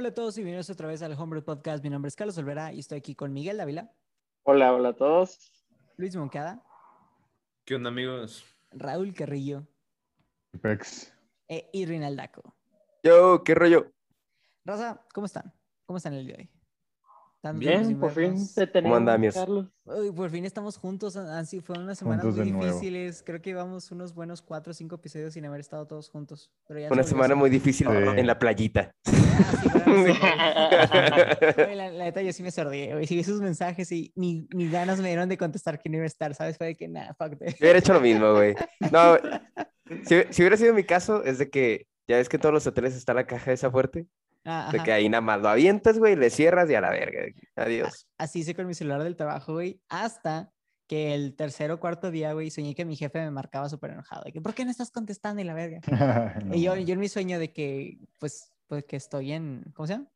Hola a todos y bienvenidos otra vez al Homebrew Podcast. Mi nombre es Carlos Olvera y estoy aquí con Miguel Dávila, Hola, hola a todos. Luis Moncada, ¿Qué onda, amigos? Raúl Carrillo Pex. e y Rinaldaco. Yo, ¿qué rollo? Raza, ¿cómo están? ¿Cómo están el día de hoy? ¿Tan Bien, por fin te tenemos, anda, Mies? Carlos. Uy, por fin estamos juntos. sido- fueron unas semanas Juntos muy de difíciles. Creo que llevamos unos buenos cuatro o cinco episodios sin haber estado todos juntos. Pero ya Una semana muy difícil Sí. en la playita. Ah, sí, la, la neta, yo sí me sordí, güey. Sí vi sus mensajes y ni, ni ganas me dieron de contestar que no iba a estar, ¿sabes? Fue de que, nada, fuck it. Yo hubiera hecho lo mismo, güey. No, si, si hubiera sido mi caso, es de que ya ves que en todos los hoteles está la caja esa fuerte, Ah, de que ahí nada más lo avientas, güey, le cierras y a la verga. Adiós. Así hice con mi celular del trabajo, güey, hasta que el tercer o cuarto día, güey, soñé que mi jefe me marcaba súper enojado. De que, ¿por qué no estás contestando? Y la verga. No Y yo en mi sueño de que, pues, pues que estoy en, ¿cómo se llama?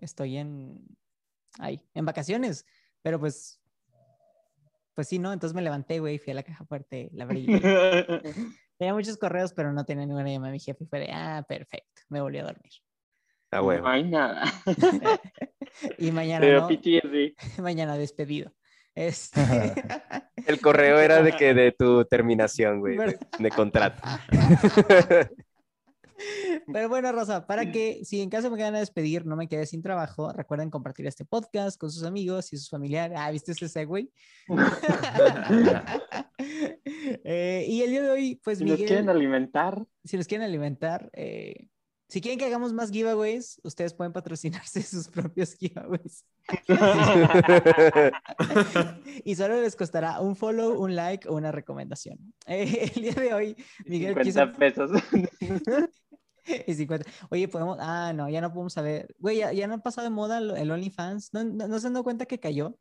Estoy en, ahí, en vacaciones. Pero pues, pues sí, ¿no? Entonces me levanté, güey, fui a la caja fuerte, la abrí. Tenía muchos correos, pero no tenía ninguna llamada de mi jefe. Y fue de, ah, perfecto, me volví a dormir. Ah. No hay nada. Y mañana, Pero no, PTSD. mañana despedido. Este... El correo era de que de tu terminación, güey, de, contrato. Pero bueno, Rosa, para que si en caso me quedan a despedir, no me quede sin trabajo, recuerden compartir este podcast con sus amigos y sus familiares. Ah, ¿viste ese segue? Eh, y el día de hoy, pues Si nos Miguel, quieren alimentar, si nos quieren alimentar, eh, si quieren que hagamos más giveaways, ustedes pueden patrocinarse sus propios giveaways. y solo les costará un follow, un like o una recomendación. Eh, el día de hoy, Miguel 50 quiso... pesos. Y 50. Oye, podemos. Ah, no, ya no podemos saber. Güey, ya, ya no ha pasado de moda el, OnlyFans. ¿No, no, no se han dado cuenta que cayó?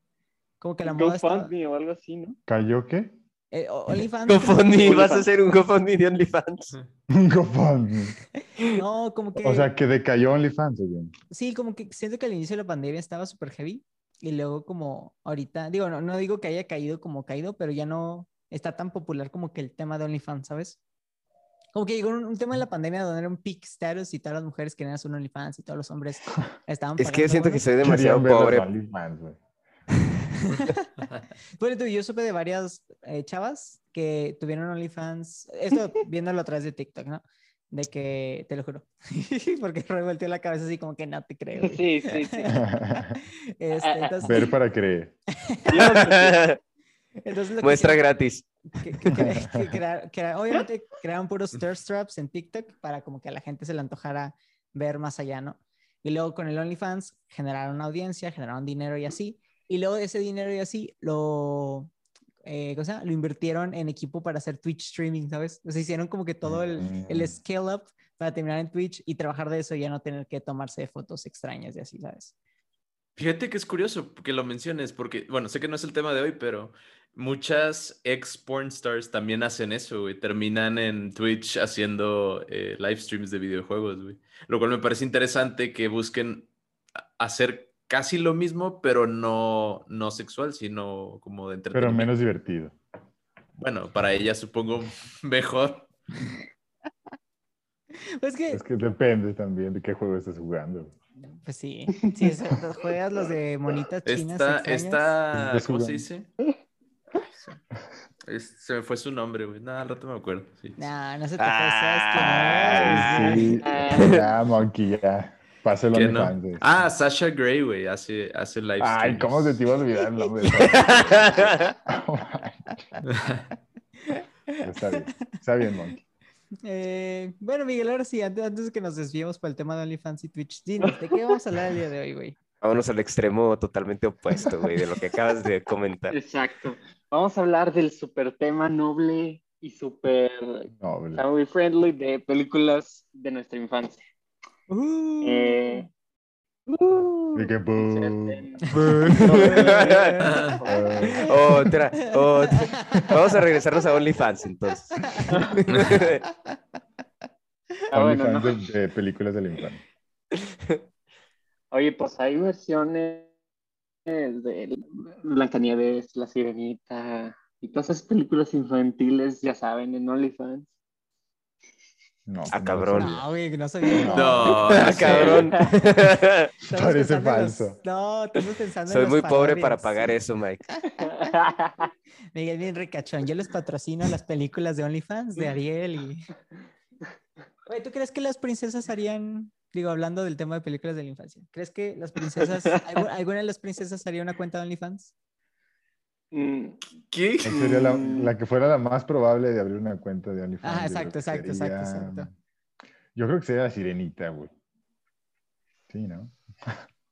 Como que la moda. GoFundMe o algo así, ¿no? ¿Cayó qué? Eh, OnlyFans. GoFundMe, OnlyFans. vas a hacer un GoFundMe de OnlyFans. Un GoFundMe. No, como que. O sea, que decayó OnlyFans. Sí, como que siento que al inicio de la pandemia estaba súper heavy. Y luego, como ahorita. Digo, no, no digo que haya caído como caído, pero ya no está tan popular como que el tema de OnlyFans, ¿sabes? Como que llegó un, un tema en la pandemia donde era un peak status y todas las mujeres querían hacer un OnlyFans y todos los hombres estaban Es que yo siento que soy demasiado pobre. Bueno, tú, yo supe de varias eh, chavas que tuvieron OnlyFans, esto viéndolo a través de TikTok, ¿no? De que, te lo juro, porque revolteó la cabeza así como que no te creo. güey. Sí, sí, sí. Este, entonces, Ver para creer. Entonces lo que Muestra hicieron- gratis. que, que, cre- que crear- crear- obviamente crearon puros thirst traps en TikTok para como que a la gente se le antojara ver más allá, ¿no? Y luego con el OnlyFans generaron audiencia, generaron dinero y así. Y luego ese dinero y así lo, eh, ¿cómo se llama? Lo invirtieron en equipo para hacer Twitch streaming, ¿sabes? O sea, hicieron como que todo el, el Mm. scale up para terminar en Twitch y trabajar de eso y ya no tener que tomarse fotos extrañas y así, ¿sabes? Fíjate que es curioso que lo menciones, porque, bueno, sé que no es el tema de hoy, pero muchas ex porn stars también hacen eso, güey. Terminan en Twitch haciendo eh, live streams de videojuegos, güey. Lo cual me parece interesante que busquen hacer casi lo mismo, pero no, no sexual, sino como de Pero entretenimiento. menos divertido. Bueno, para ella supongo mejor. Pues que, Es que depende también de qué juego estés jugando. pues sí, si es- juegas los de monitas chinas Esta, esta, Estás ¿cómo se dice? Es- se me fue su nombre, güey. Nada, al rato me acuerdo. sí. No, no se te fue, Sí. Ah. Ya, Monkey, ya. Pasa el ¿Qué no? Ah, Sasha Grey, güey, hace, hace live Ay, streams. ¿cómo se te iba a olvidar el nombre? Está bien. Está bien, Monkey. Eh, bueno, Miguel, ahora sí, antes, antes de que nos desviemos para el tema de OnlyFans y Twitch, dinos, ¿de qué vamos a hablar el día de hoy, güey? Vámonos al extremo totalmente opuesto, güey, de lo que acabas de comentar. Exacto. Vamos a hablar del super tema noble y super No, güey. family friendly de películas de nuestra infancia. Uh, Eh, uh, otra, otra. Vamos a regresarnos a OnlyFans entonces. Ah, bueno, OnlyFans no. de, películas de la infancia. Oye, pues hay versiones de Blancanieves, La Sirenita y todas esas películas infantiles, ya saben, en OnlyFans. No, Ah, no cabrón. No, güey, no sabía. No, sí. cabrón. Parece los- falso. No, estamos pensando en Soy muy pobre para pagar eso, Mike. Miguel bien ricachón. Yo les patrocino las películas de OnlyFans de Ariel y. Oye, ¿tú crees que las princesas harían, digo, hablando del tema de películas de la infancia, ¿crees que las princesas, algu- alguna de las princesas haría una cuenta de OnlyFans? Mm, ¿Qué? ¿Cuál sería la, la que fuera la más probable de abrir una cuenta de OnlyFans? Creo exacto, exacto, exacto, exacto. Yo creo que sería la sirenita, güey. Sí, ¿no?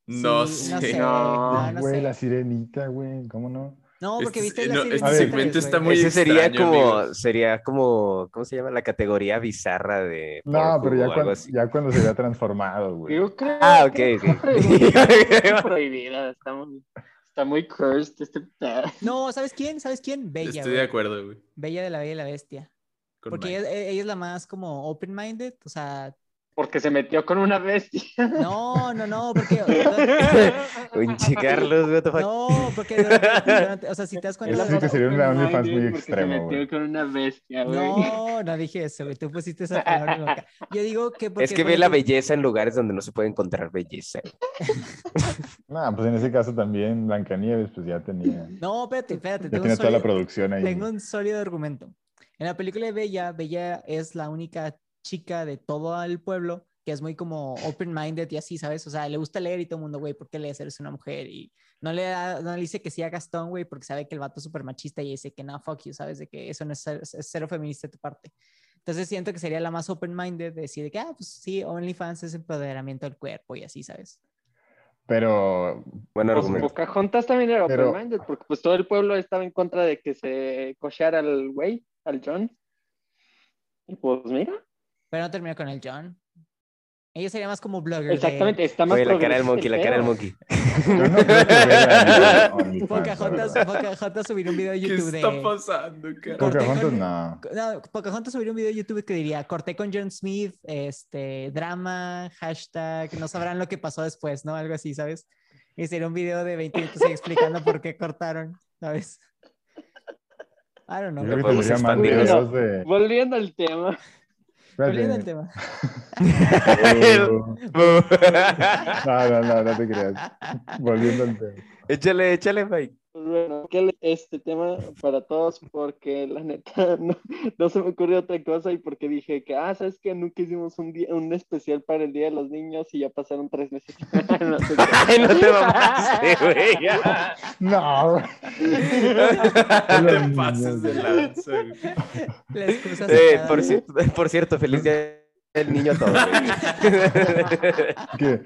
No Sí, sé. No sé, No, no, no güey, sé. la sirenita, güey. ¿Cómo no? No, porque Este- viste la no, serie este segmento está muy Ese sería extraño, como, amigos. sería como, ¿cómo se llama? La categoría bizarra de. No, pero ya cuando, ya cuando se vea transformado, güey. yo creo Ah, ok, está ok. prohibida, está prohibida, está muy, cursed este. No, ¿sabes quién? ¿Sabes quién? Bella, Estoy de acuerdo, güey. Bella de la Bella y la Bestia. con Porque ella, ella es la más como open-minded, o sea, Porque se metió con una bestia. no, no, no, porque... Pinche Carlos, what the fuck. No, porque durante- durante- o sea, si te das cuenta... Eso sí que sería un OnlyFans muy extremo, Se metió con una bestia, güey. No, no dije eso, güey. Tú pusiste esa palabra en boca. Yo digo que porque... Es que ve la belleza en lugares donde no se puede encontrar belleza. No, pues en ese caso también Blancanieves, pues ya tenía, No, espérate, espérate. ya tengo un tenía toda la producción ahí. Tengo un sólido argumento. En la película de Bella, Bella es la única chica de todo el pueblo que es muy como open-minded y así, ¿sabes? O sea, le gusta leer y todo el mundo, güey, ¿por qué lees? Eres una mujer. Y no le, da- no le dice que sí a Gastón, güey, porque sabe que el vato es súper machista y dice que no, fuck you, ¿sabes? De que eso no es, ser- es cero feminista de tu parte. Entonces siento que sería la más open-minded de decir que, ah, pues sí, OnlyFans es empoderamiento del cuerpo y así, ¿sabes? Pero Buen Pues argumento. Pocahontas también era Pero- open-minded, porque pues todo el pueblo estaba en contra de que se cocheara al güey, al John. Y pues mira, Pero no terminó con el John. Ella sería más como blogger. de- exactamente, está más Oye, la cara del monkey, el la cara del monkey. no Pocahontas. Pocahontas subir un video de ¿Qué YouTube está de... pasando, cara? Pocahontas con- no. No, Pocahontas subiría un video de YouTube que diría, corté con John Smith, este, drama, hashtag, no sabrán lo que pasó después, ¿no? Algo así, ¿sabes? Y sería un video de 20 minutos explicando por qué cortaron, ¿sabes? I don't know. Yo creo que podemos expandir eso. de... Volviendo al tema, Volviendo al tema. No, no, no, no te creas. Volviendo al tema. échale, échale, Mike. Pues bueno, que le- este tema para todos, porque la neta no, no se me ocurrió otra cosa y porque dije que, ah, ¿sabes que Nunca hicimos un, día, un especial para el Día de los Niños y ya pasaron tres meses. No sé qué. Ay, no te mamaste, güey. No. No te pases de lanza, güey. La excusa Eh, por, cierto, por cierto, feliz día del niño güey. que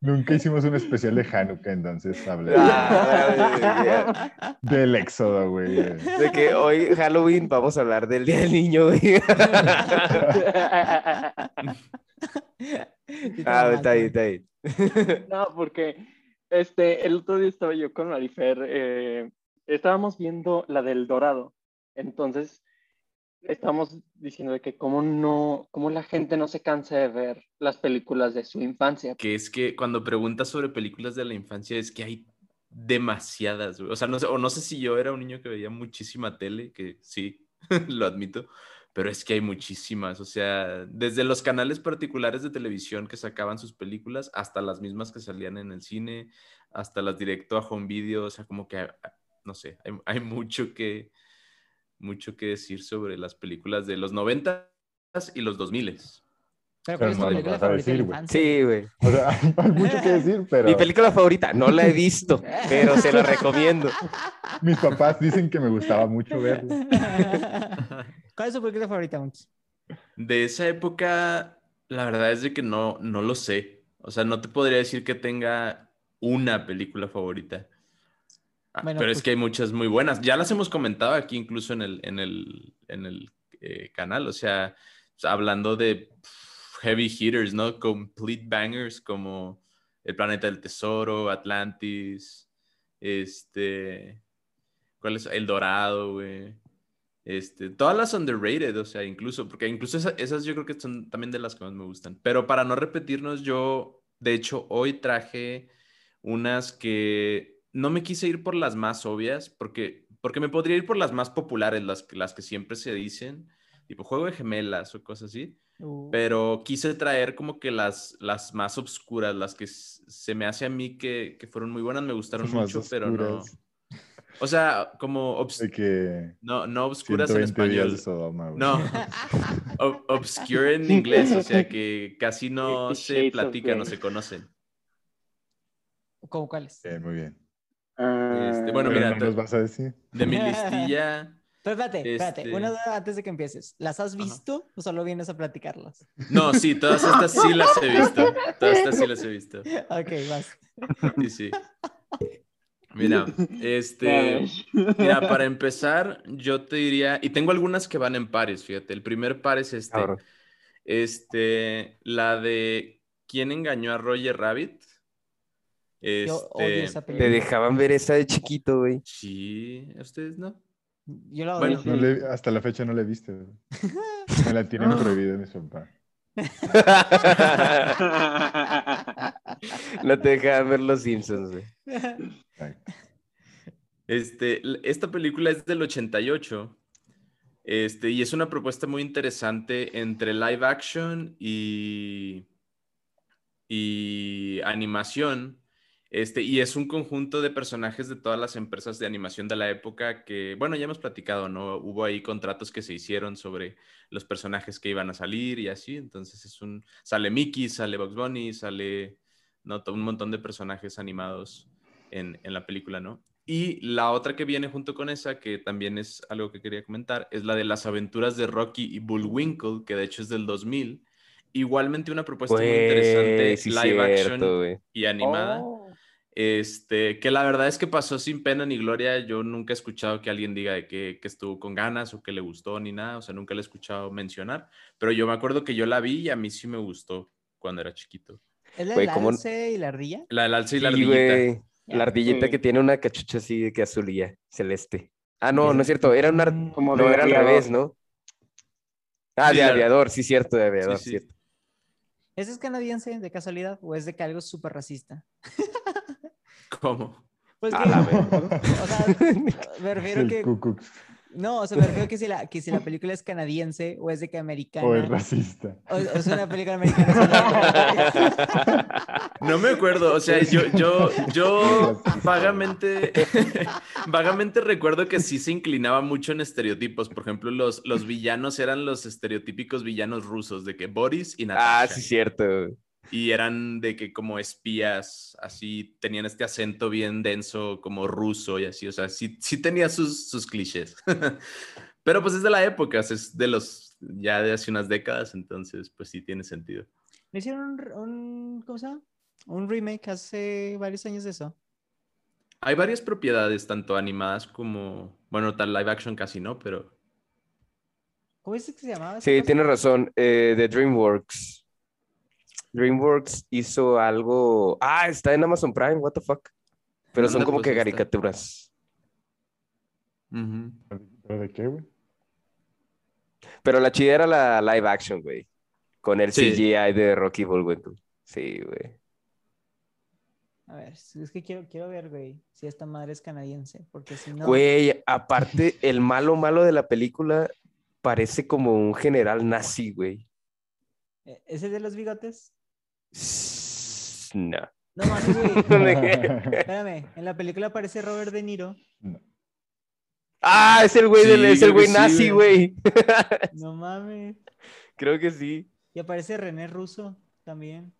nunca hicimos un especial de Hanukkah, entonces hablé Ah, del éxodo, güey. De que hoy Halloween vamos a hablar del día del niño, güey. Ah, está ahí, está ahí. No, porque este, el otro día estaba yo con Marifer, eh, estábamos viendo la del Dorado. Entonces, estábamos diciendo de que cómo no, cómo la gente no se cansa de ver las películas de su infancia. Que es que cuando preguntas sobre películas de la infancia es que hay demasiadas, güey. O sea, no sé, o no sé si yo era un niño que veía muchísima tele, que sí, lo admito, pero es que hay muchísimas. O sea, desde los canales particulares de televisión que sacaban sus películas hasta las mismas que salían en el cine, hasta las directo a home video. O sea, como que, ah, no sé, hay, hay mucho que mucho que decir sobre las películas de los 90 y los 2000 Pero ¿cuál es tu Pero no lo película vas a favorita de la decir, güey. infancia? Sí, güey. O sea, hay mucho que decir, pero Mi película favorita, no la he visto, pero se la recomiendo. mis papás dicen que me gustaba mucho verlo. ¿Cuál es tu película favorita? De esa época, la verdad es de que no, no lo sé. O sea, no te podría decir que tenga una película favorita. Bueno, pero pues- es que hay muchas muy buenas. Ya las hemos comentado aquí incluso en el, en el, en el eh, canal. O sea, sea, hablando de heavy hitters, ¿no? Complete bangers como El Planeta del Tesoro, Atlantis, este... ¿Cuál es? El Dorado, güey. Este, todas las underrated, o sea, incluso, porque incluso esa- esas yo creo que son también de las que más me gustan. Pero para no repetirnos, yo, de hecho, hoy traje unas que no me quise ir por las más obvias, porque, porque me podría ir por las más populares, las, que- las que siempre se dicen, tipo Juego de Gemelas o cosas así. Uh, pero quise traer como que las, las más obscuras, las que se me hace a mí que, que fueron muy buenas, me gustaron mucho, pero no. O sea, como obs- que no, no obscuras en 120 días español. Sodoma. No, ob- obscure en inglés, o sea que casi no se platican, no se conocen. ¿Cómo cuáles? Muy bien. Este, bueno, mira, no nos vas a decir. De mi listilla, Pero espérate, espérate. Este- Una duda antes de que empieces. ¿Las has Ajá. visto o solo vienes a platicarlas? no, sí, todas estas sí las he visto. Todas estas sí las he visto. Ok, vas. Sí, sí. Mira, este, mira, para empezar, yo te diría, y tengo algunas que van en pares, fíjate. El primer par es este, este, la de ¿Quién engañó a Roger Rabbit? Yo odio Este, esa Te película. dejaban ver esa de chiquito, güey. sí, ¿ustedes no? Yo la Bueno, odio. No le- hasta la fecha no la he visto. güey. Me la tienen prohibida mis papás. no te dejaban ver los Simpsons, güey. Este, esta película es del 88. Este, y es una propuesta muy interesante entre live action y, y animación. Este, y es un conjunto de personajes de todas las empresas de animación de la época que, bueno, ya hemos platicado, ¿no? Hubo ahí contratos que se hicieron sobre los personajes que iban a salir y así. Entonces es un, sale Mickey, sale Bugs Bunny, sale, ¿no? Todo un montón de personajes animados en, en la película, ¿no? Y la otra que viene junto con esa, que también es algo que quería comentar, es la de las aventuras de Rocky y Bullwinkle, que de hecho es del 2000. Igualmente una propuesta muy interesante, sí, live action y animada. Oh. Este, que la verdad es que pasó sin pena ni gloria. Yo nunca he escuchado que alguien diga de que, que estuvo con ganas o que le gustó ni nada. O sea, nunca le he escuchado mencionar. Pero yo me acuerdo que yo la vi y a mí sí me gustó cuando era chiquito. ¿Es la del ¿cómo- alce y la ardilla? La del alce y la ardillita. La ardillita Sí. que tiene una cachucha así de que azulilla, celeste. Ah, no, no es cierto. Era una... ar- Como No, de era al aviador. revés, ¿no? Ah, Sí, de la- aviador, sí, cierto, de aviador, sí. cierto. ¿Ese es canadiense de casualidad o es de que algo es súper racista? ¿Cómo? Pues A que, la verga. o sea, me refiero El que, no, o sea, me refiero que si la, que si la película es canadiense o es de que americana. o es racista. o- o es una película americana. No me acuerdo, o sea, yo, yo, yo vagamente, vagamente recuerdo que sí se inclinaba mucho en estereotipos. Por ejemplo, los, los villanos eran los estereotípicos villanos rusos, de que Boris y Natasha. Ah, sí, cierto. Y eran de que como espías, así, tenían este acento bien denso, como ruso y así, o sea, sí, sí tenía sus, sus clichés. Pero pues es de la época, es de los, ya de hace unas décadas, entonces pues sí tiene sentido. Le hicieron un, un- ¿cómo se llama? Un remake hace varios años de eso. Hay varias propiedades, tanto animadas como, bueno, tal live action casi no, pero ¿Cómo es que se llamaba? Sí, tienes razón. eh, de DreamWorks. DreamWorks hizo algo. Ah, está en Amazon Prime, what the fuck. Pero son como pues, que caricaturas. ¿Pero de qué, güey? Pero la chida era la live action, güey. Con el Sí. CGI de Rocky Bullwinkle. Sí, güey. A ver, es que quiero, quiero ver, güey, si esta madre es canadiense, porque si no... Güey, aparte, el malo malo de la película parece como un general nazi, güey. ¿e- ¿Ese de los bigotes? No. No mames, güey. ¿De qué? Espérame, en la película aparece Robert De Niro. No. Ah, es el güey del, Sí, es el güey sí, nazi, güey. No mames. Creo que sí. Y aparece René Russo también.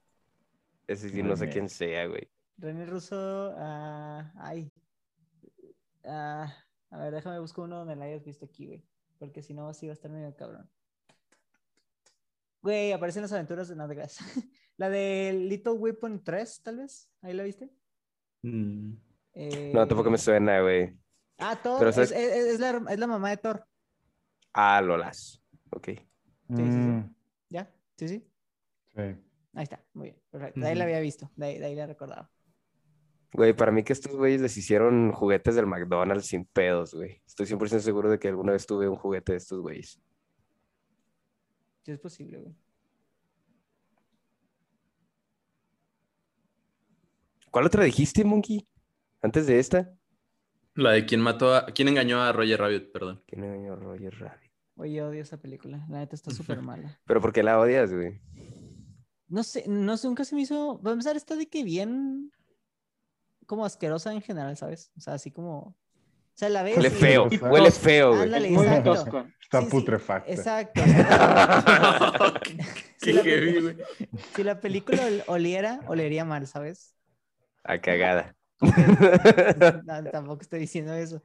Ese sí no sé quién sea, güey. René Russo, ah, ay. Ah, a ver, déjame buscar uno donde la hayas visto aquí, güey. Porque si no, así va a estar medio cabrón. Güey, aparecen las aventuras de nada gracias. La de Little Weapon 3, tal vez. ¿Ahí la viste? Mm. No, tampoco me Eh, suena, güey. Ah, Thor. Pero es, es- es la, es la mamá de Thor. Ah, Lolas. Ok. sí, sí. Mm, ¿Ya? Sí, sí. sí. Ahí está. Muy bien. Perfecto. De ahí la Ujú. había visto. De ahí, de ahí la recordaba. Güey, para mí que estos güeyes les hicieron juguetes del McDonald's sin pedos, güey. Estoy 100% seguro de que alguna vez tuve un juguete de estos güeyes. Sí, es posible, güey. ¿Cuál otra dijiste, Monkey? Antes de esta. La de quién mató a, quién engañó a Roger Rabbit, perdón. ¿Quién engañó a Roger Rabbit? Oye, odio esa película. La neta está súper mala. Pero ¿por qué la odias, güey? No sé, no sé, nunca se me hizo. Para empezar, está de que bien. Como asquerosa en general, ¿sabes? O sea, así como. O sea, la ves. Huele feo, y- huele feo, güey. Ándale, Muy exacto. tosco. Está Sí, sí, putrefacta. Exacto. Qué la- heavy, güey. si la película ol- oliera, olería mal, ¿sabes? A cagada. No, tampoco estoy diciendo eso.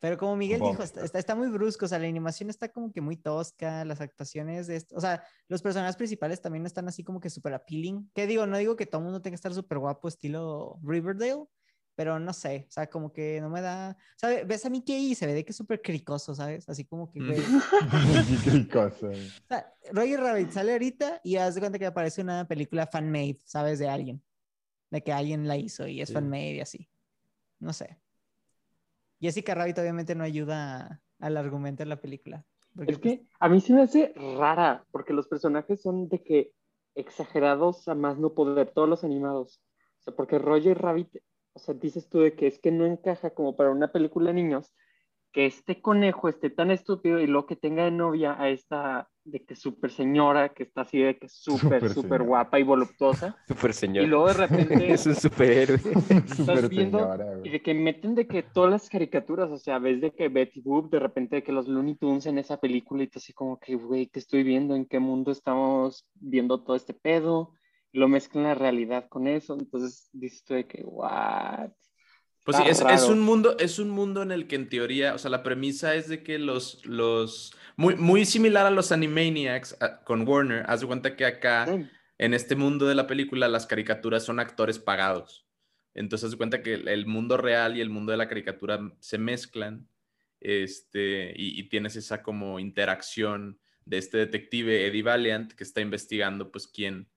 Pero como Miguel dijo, está, está, está muy brusco, o sea, la animación está como que muy tosca, las actuaciones de esto, o sea, los personajes principales también están así como que súper appealing. ¿Qué digo? No digo que todo el mundo tenga que estar súper guapo estilo Riverdale, pero no sé, o sea, como que no me da, ¿sabes? Ves a Mickey y se ve de que es súper cricoso, ¿sabes? Así como que, Mm. güey, Qué cricoso. o sea, Roger Rabbit sale ahorita y haz de cuenta que aparece una película fan-made, ¿sabes? De alguien. De que alguien la hizo y es Sí. fan-made y así. No sé. Jessica Rabbit obviamente no ayuda al argumento de la película. porque, Es pues, que a mí se me hace rara, porque los personajes son de que exagerados a más no poder, todos los animados. O sea, porque Roger Rabbit, o sea, dices tú de que es que no encaja como para una película de niños, que este conejo esté tan estúpido y luego que tenga de novia a esta de que súper señora, que está así de que súper, Súper súper señora. guapa y voluptuosa, Super señor. y luego de repente es un superhéroe. Súper viendo señora, y de que meten de que todas las caricaturas, o sea, ves de que Betty Boop, de repente de que los Looney Tunes en esa película y tú así como que, güey, ¿qué estoy viendo? ¿En qué mundo estamos viendo todo este pedo? Y lo mezclan la realidad con eso, entonces dices tú de que, what? Pues sí, es, un mundo, es un mundo en el que en teoría, o sea, la premisa es de que los, los, muy, muy similar a los Animaniacs a- con Warner, haz de cuenta que acá, Sí. en este mundo de la película, las caricaturas son actores pagados. Entonces, haz de cuenta que el, el mundo real y el mundo de la caricatura se mezclan, este, y, y tienes esa como interacción de este detective Eddie Valiant que está investigando, pues, quién,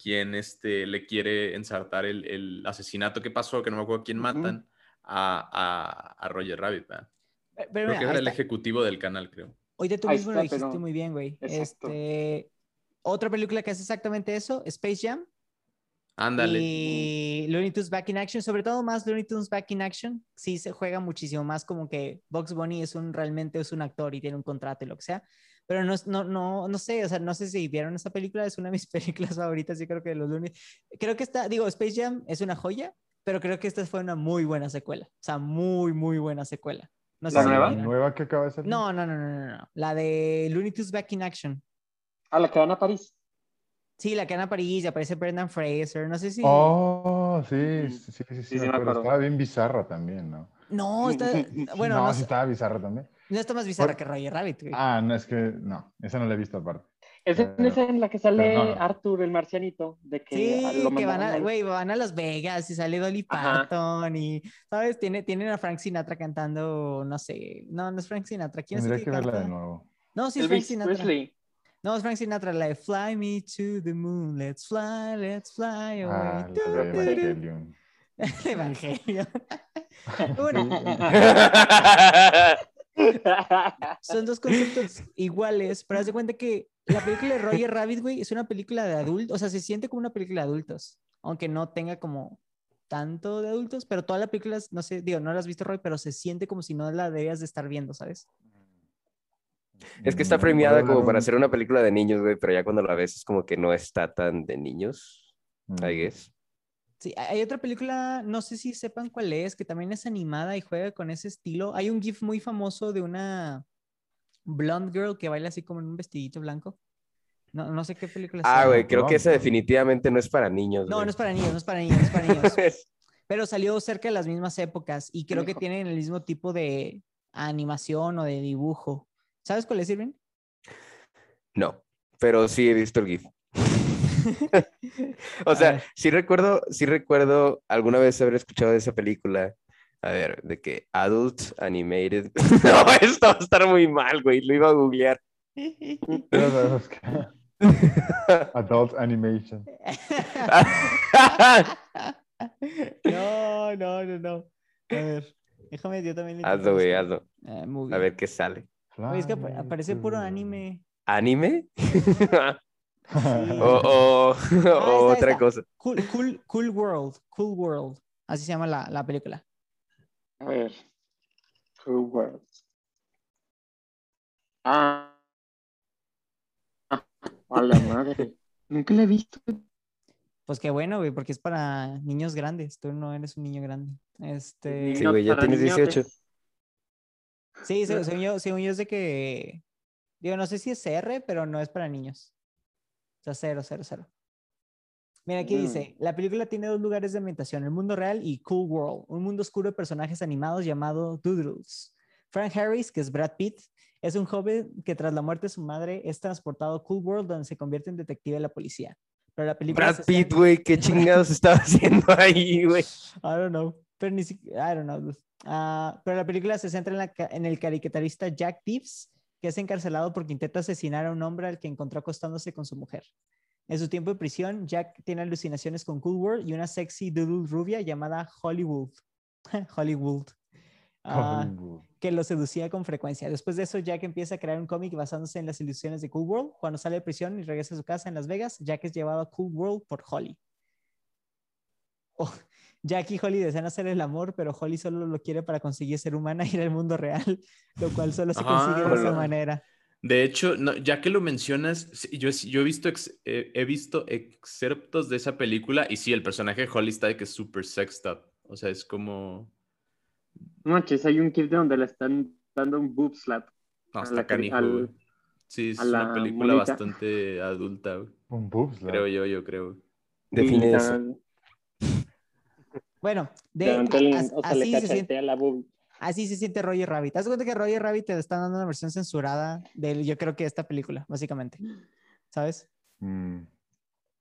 quién este, le quiere ensartar el, el asesinato que pasó, que no me acuerdo quién matan, a, a- a Roger Rabbit, ¿verdad? Pero Creo mira, que era el está. ejecutivo del canal, creo. Ahorita tú mismo lo está, dijiste pero- muy bien, güey. Exacto. Este, otra película que hace exactamente eso, Space Jam. Ándale. Y Looney Tunes Back in Action, sobre todo más Looney Tunes Back in Action, sí se juega muchísimo más como que Bugs Bunny es un realmente es un actor y tiene un contrato y lo que sea. Pero no, no, no, no sé, o sea, no sé si vieron esa película, es una de mis películas favoritas, yo creo que de los Looney. Creo que está, digo, Space Jam es una joya, pero creo que esta fue una muy buena secuela, o sea, muy, muy buena secuela. No sé ¿La si nueva? vieron. ¿Nueva que acaba de salir? No, no, no, no, no, no. La de Looney Tunes Back in Action. A la que van a París. Sí, la que van a París, y aparece Brendan Fraser, no sé si... Oh, sí, sí, sí, sí, sí, Sí, me acuerdo. Estaba bien bizarra también, ¿no? No, está... Bueno, no, no, sí estaba bizarra también. No está más bizarra Por- que Roger Rabbit, güey. Ah, no, es que no, esa no la he visto aparte. Es en Pero- esa en la que sale pero no, no. Arthur, el marcianito, de que Sí, lo que van a, güey, van a Las Vegas y sale Dolly Ajá. Parton y, ¿sabes? Tiene, tienen a Frank Sinatra cantando, no sé, no, no es Frank Sinatra. ¿Quién es que verla de canta? nuevo. No, sí es Frank Sinatra. Presley. No, es Frank Sinatra, la de Fly Me to the Moon, Let's Fly, Let's Fly Away. Ah, Tu, la de tu, tu. Evangelion. El Evangelio. bueno, son dos conceptos iguales, pero haz de cuenta que la película de Roger Rabbit, güey, es una película de adultos, o sea, se siente como una película de adultos, aunque no tenga como tanto de adultos, pero toda la película, no sé, digo, no la has visto, Roy, pero se siente como si no la deberías de estar viendo, ¿sabes? Es que está Mm, premiada como para hacer una película de niños, güey, pero ya cuando la ves es como que no está tan de niños, Mm. I guess. Sí, hay otra película, no sé si sepan cuál es, que también es animada y juega con ese estilo. Hay un GIF muy famoso de una blonde girl que baila así como en un vestidito blanco. No, no sé qué película Ah, sea. güey, creo que esa definitivamente no es para niños, No, no es para niños, no es para niños, no es para niños. Pero salió cerca de las mismas épocas y creo que tienen el mismo tipo de animación o de dibujo. ¿Sabes cuál es, Irving? No, pero sí he visto el GIF. O sea, sí recuerdo, sí recuerdo alguna vez haber escuchado de esa película. A ver, de que Adult Animated. No, esto va a estar muy mal, güey. Lo iba a googlear. Adult Animation. no, no, no, no. A ver, déjame, yo también. le hazlo, güey, hazlo. Movie. A ver qué sale. Oye, es que Fly aparece puro anime. ¿Anime? O está, otra cosa. Cool, cool, cool World. Cool World. Así se llama la, la película. A ver. True Words. Ah, A la madre. Nunca la he visto. Pues qué bueno, güey, porque es para niños grandes. Tú no eres un niño grande. Este. Sí, güey, ya tienes 18. niñotes. Sí, se- según yo, según yo es de que. Digo, no sé si es R, pero no es para niños. Sea, cero, cero, cero. Mira, aquí Mm. dice: La película tiene dos lugares de ambientación: el mundo real y Cool World, un mundo oscuro de personajes animados llamado Doodles. Frank Harris, que es Brad Pitt, es un joven que tras la muerte de su madre es transportado a Cool World, donde se convierte en detective de la policía. Pero la película. Brad Pitt, güey, qué chingados estaba haciendo ahí, güey. I don't know. Pero ni siquiera, I don't know. Ah, pero la película se centra en, la en el caricaturista Jack Tibbs, que es encarcelado porque intenta asesinar a un hombre al que encontró acostándose con su mujer. En su tiempo de prisión, Jack tiene alucinaciones con Cool World y una sexy doodle rubia llamada Hollywood. Hollywood. Ah, Hollywood. que lo seducía con frecuencia. Después de eso, Jack empieza a crear un cómic basándose en las ilusiones de Cool World. Cuando sale de prisión y regresa a su casa en Las Vegas, Jack es llevado a Cool World por Holly. Oh, Jack y Holly desean hacer el amor, pero Holly solo lo quiere para conseguir ser humana y ir al mundo real, lo cual solo se consigue de esa manera. De hecho, no, ya que lo mencionas, yo, yo he visto ex- eh, he visto excerptos de esa película y sí, el personaje de Holly está de que es súper sexed up. O sea, es como... No manches, hay un clip de donde le están dando un boob slap. No, está canijo, al- güey. Sí, es una la película monita. bastante adulta, güey. Un boobs, la- Creo yo, yo creo. Define eso. Bueno, de, levantó el- as- o sea, le así, se siente, la así se siente Roger Rabbit. Haz cuenta que Roger Rabbit te están dando una versión censurada de, yo creo que esta película, básicamente. ¿Sabes? Mm,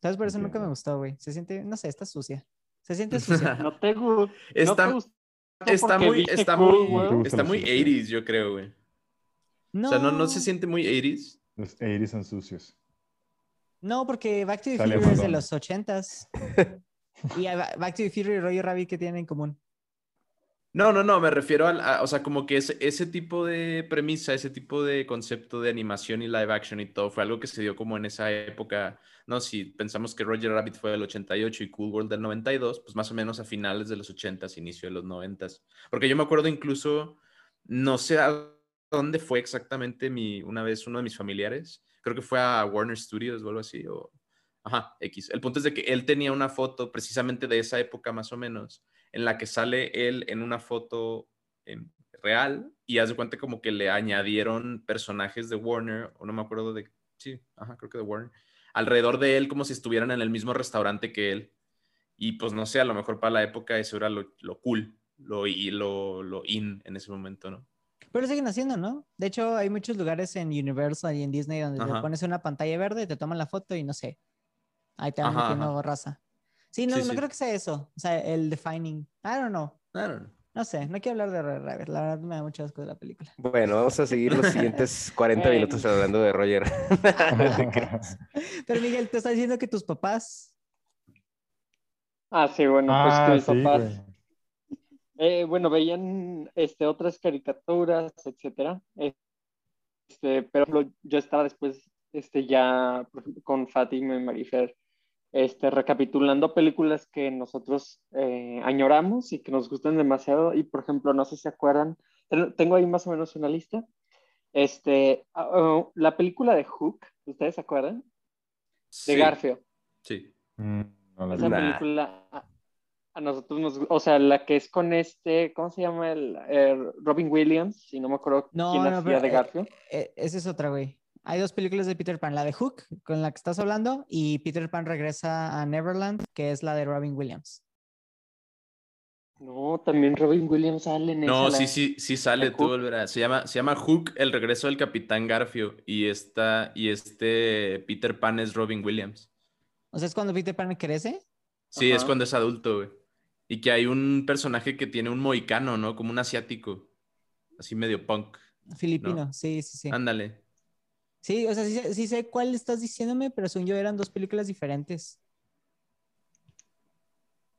¿Sabes? Por eso nunca me gustó, güey. Se siente, no sé, está sucia. Se siente sucia. No te, gu- no Está, te está muy, está Cool muy, está muy sucio? 80s, yo creo, güey. No, O sea, no, no se siente muy 80s. Los 80 son sucios. no, porque Back to the Future es de los ochentas. y Back to the Future y Roger Rabbit, ¿qué tienen en común? No, no, no, me refiero al- a, o sea, como que ese, ese tipo de premisa, ese tipo de concepto de animación y live action y todo fue algo que se dio como en esa época, ¿no? Si pensamos que Roger Rabbit fue del 88 y Cool World del 92, pues más o menos a finales de los 80s, inicio de los 90s. Porque yo me acuerdo incluso, no sé a dónde fue exactamente mi, una vez uno de mis familiares, creo que fue a Warner Studios o algo así, o... Ajá, X. El punto es de que él tenía una foto precisamente de esa época más o menos, en la que sale él en una foto em, real y haz de cuenta como que le añadieron personajes de Warner, o no me acuerdo de, sí, ajá, creo que de Warner, alrededor de él como si estuvieran en el mismo restaurante que él. Y pues no sé, a lo mejor para la época eso era lo, lo cool, lo, y lo, lo in en ese momento, ¿no? Pero siguen haciendo, ¿no? De hecho, hay muchos lugares en Universal y en Disney donde te Ajá. pones una pantalla verde, te toman la foto y no sé. Ahí te Ajá, metiendo raza. Sí, no, Sí, no sí. creo que sea eso. O sea, el defining. I don't know. I don't know. No sé, no quiero hablar de Roger Rabbit. La verdad me da mucho asco de la película. Bueno, vamos a seguir los siguientes 40 Bueno. minutos hablando de Roger. Pero Miguel, te está diciendo que tus papás. Ah, sí, bueno, pues ah, que mis sí, papás, eh, bueno, veían este, otras caricaturas, etcétera. Este, pero lo- yo estaba después, este, ya con Fátima y Marifer, este, recapitulando películas que nosotros eh, añoramos y que nos gustan demasiado. Y, por ejemplo, no sé si se acuerdan, ten- tengo ahí más o menos una lista. Este, oh, la película de Hook, ¿ustedes se acuerdan? De Sí, Garfio. Sí. Mm, no la Esa. Nah. película a, a nosotros nos, o sea, la que es con este, ¿cómo se llama? El, eh, Robin Williams, si no me acuerdo No, quién no, hacía pero, de eh, Garfio. eh, esa es otra, güey. Hay dos películas de Peter Pan, la de Hook, con la que estás hablando, y Peter Pan regresa a Neverland, que es la de Robin Williams. No, también Robin Williams sale en No, esa. sí, la- sí, sí sale, tú volverás. Se llama, se llama Hook, el regreso del Capitán Garfio, y esta, y este Peter Pan es Robin Williams. O sea, es cuando Peter Pan crece. Sí, es cuando es adulto, güey. Y que hay un personaje que tiene un mohicano, ¿no? Como un asiático. Así medio punk. Filipino, sí, sí, sí. Ándale. Sí, o sea, sí, sé- sí sé cuál estás diciéndome, pero según yo eran dos películas diferentes.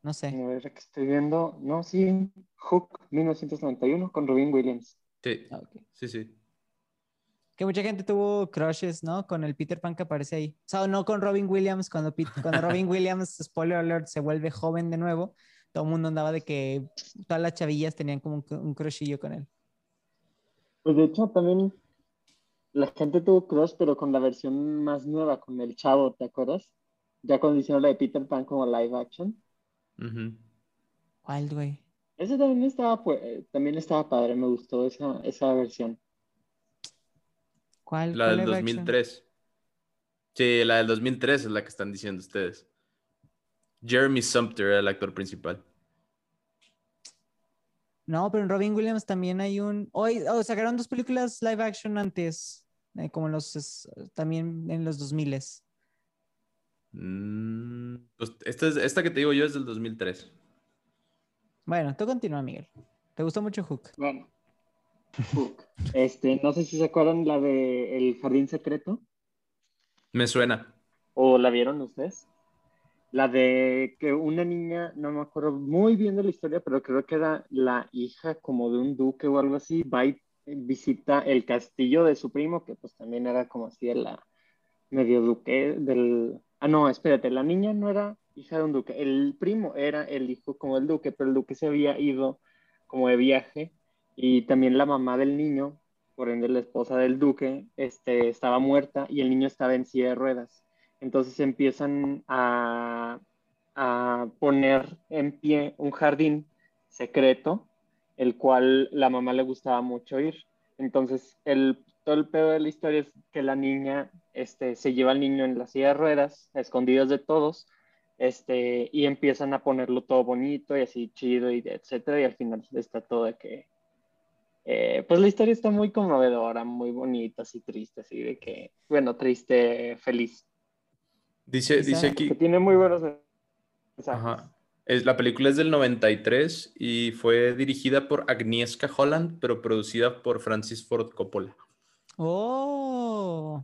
No sé. A ver, que estoy viendo. No, sí, Hook 1991 con Robin Williams. Sí, Ah, ok. sí, sí. Que mucha gente tuvo crushes, ¿no? Con el Peter Pan que aparece ahí. O sea, no con Robin Williams, cuando, Pete- cuando Robin Williams, spoiler alert, se vuelve joven de nuevo, todo el mundo andaba de que todas las chavillas tenían como un, un crushillo con él. Pues de hecho, también la gente tuvo cross, pero con la versión más nueva, con el chavo, ¿te acuerdas? Ya cuando hicieron la de Peter Pan como live action. Wild, güey. Ese también estaba, pues, también estaba padre, me gustó esa, esa versión. ¿Cuál? La cuál del live action? 2003. Sí, la del 2003 es la que están diciendo ustedes. Jeremy Sumpter era el actor principal. No, pero en Robin Williams también hay un. Hoy oh, sacaron dos películas live action antes, eh, como en los es- también en los 2000 Mm, pues esta, es- esta que te digo yo es del 2003. Bueno, tú continúa, Miguel. ¿Te gustó mucho Hook? Bueno. Hook. Este, no sé si se acuerdan la de El Jardín Secreto, Me suena. o la vieron ustedes. La de que una niña, no me acuerdo muy bien de la historia, pero creo que era la hija como de un duque o algo así, va y visita el castillo de su primo, que pues también era como así de la medio duque del... Ah, no, espérate, la niña no era hija de un duque, el primo era el hijo como del duque, pero el duque se había ido como de viaje y también la mamá del niño, por ende la esposa del duque, este, estaba muerta y el niño estaba en silla de ruedas. Entonces empiezan a, a poner en pie un jardín secreto, el cual la mamá le gustaba mucho ir. Entonces, el, todo el pedo de la historia es que la niña este, se lleva al niño en la silla de ruedas, escondidas de todos, este, y empiezan a ponerlo todo bonito y así chido y etcétera, y al final está todo de que, eh, pues la historia está muy conmovedora, muy bonita, así triste, así de que, bueno, triste, feliz, Dice, dice que aquí. tiene muy buenos mensajes. Ajá. Es, la película es del 93 y fue dirigida por Agnieszka Holland, pero producida por Francis Ford Coppola. ¡Oh!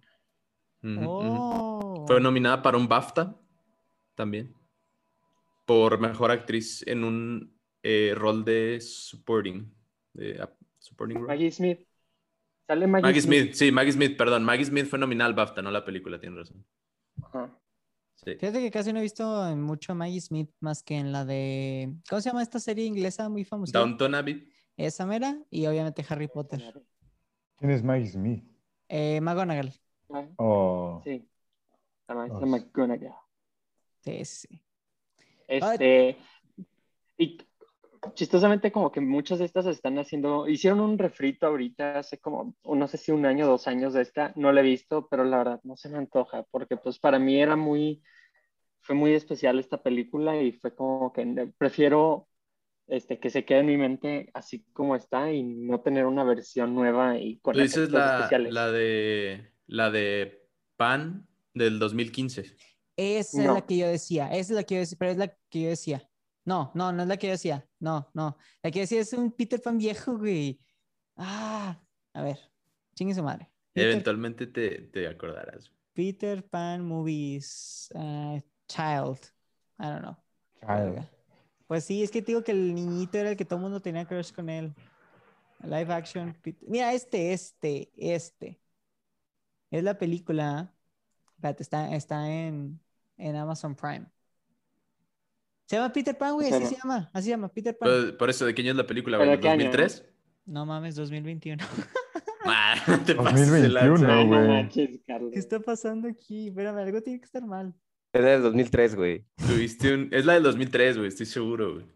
¡Oh! Fue nominada para un BAFTA también por mejor actriz en un eh, rol de supporting. de, ah, supporting role. Maggie Smith. Sale Maggie, Maggie Smith, sí, Maggie Smith, perdón. Maggie Smith fue nominada al BAFTA, no la película, tienes razón. Ajá. Sí. Fíjate que casi no he visto en mucho a Maggie Smith más que en la de. ¿Cómo se llama esta serie inglesa muy famosa? Downton Abbey. Esa mera y obviamente Harry Potter. ¿Quién es Maggie Smith? Eh, McGonagall. Oh, Sí. La maestra Oh. McGonagall. Sí, sí, sí. Este, y chistosamente como que muchas de estas están haciendo, hicieron un refrito ahorita hace como, no sé si un año dos años de esta, no la he visto, pero la verdad no se me antoja, porque pues para mí era muy, fue muy especial esta película y fue como que prefiero este, que se quede en mi mente así como está y no tener una versión nueva y con Tú dices la, especiales. la de la de Pan del 2015. Esa es No. la que yo decía, esa es la que yo decía, pero es la que yo decía. No, no, no es la que yo decía. No, no. La que yo decía es un Peter Pan viejo, güey. Ah, a ver, chingue su madre. Peter, Eventualmente te, te acordarás. Peter Pan Movies uh, Child. I don't know. child. Pues sí, es que te digo que el niñito era el que todo el mundo tenía crush con él. Live action. Mira, este, este, este. Es la película. Espérate, está, está en, en Amazon Prime. Se llama Peter Pan, güey, así se llama. Así se llama, Peter Pan. Por, por eso, ¿de qué año es la película? ¿Pero güey? de qué año? ¿2003? No mames, 2021. Ah, no te pases de 2021, lanza. Ay, no güey. ¿Qué está pasando aquí? Espérame, algo tiene que estar mal. Era del 2003, güey. Tuviste un... Es la del 2003, güey, estoy seguro, güey.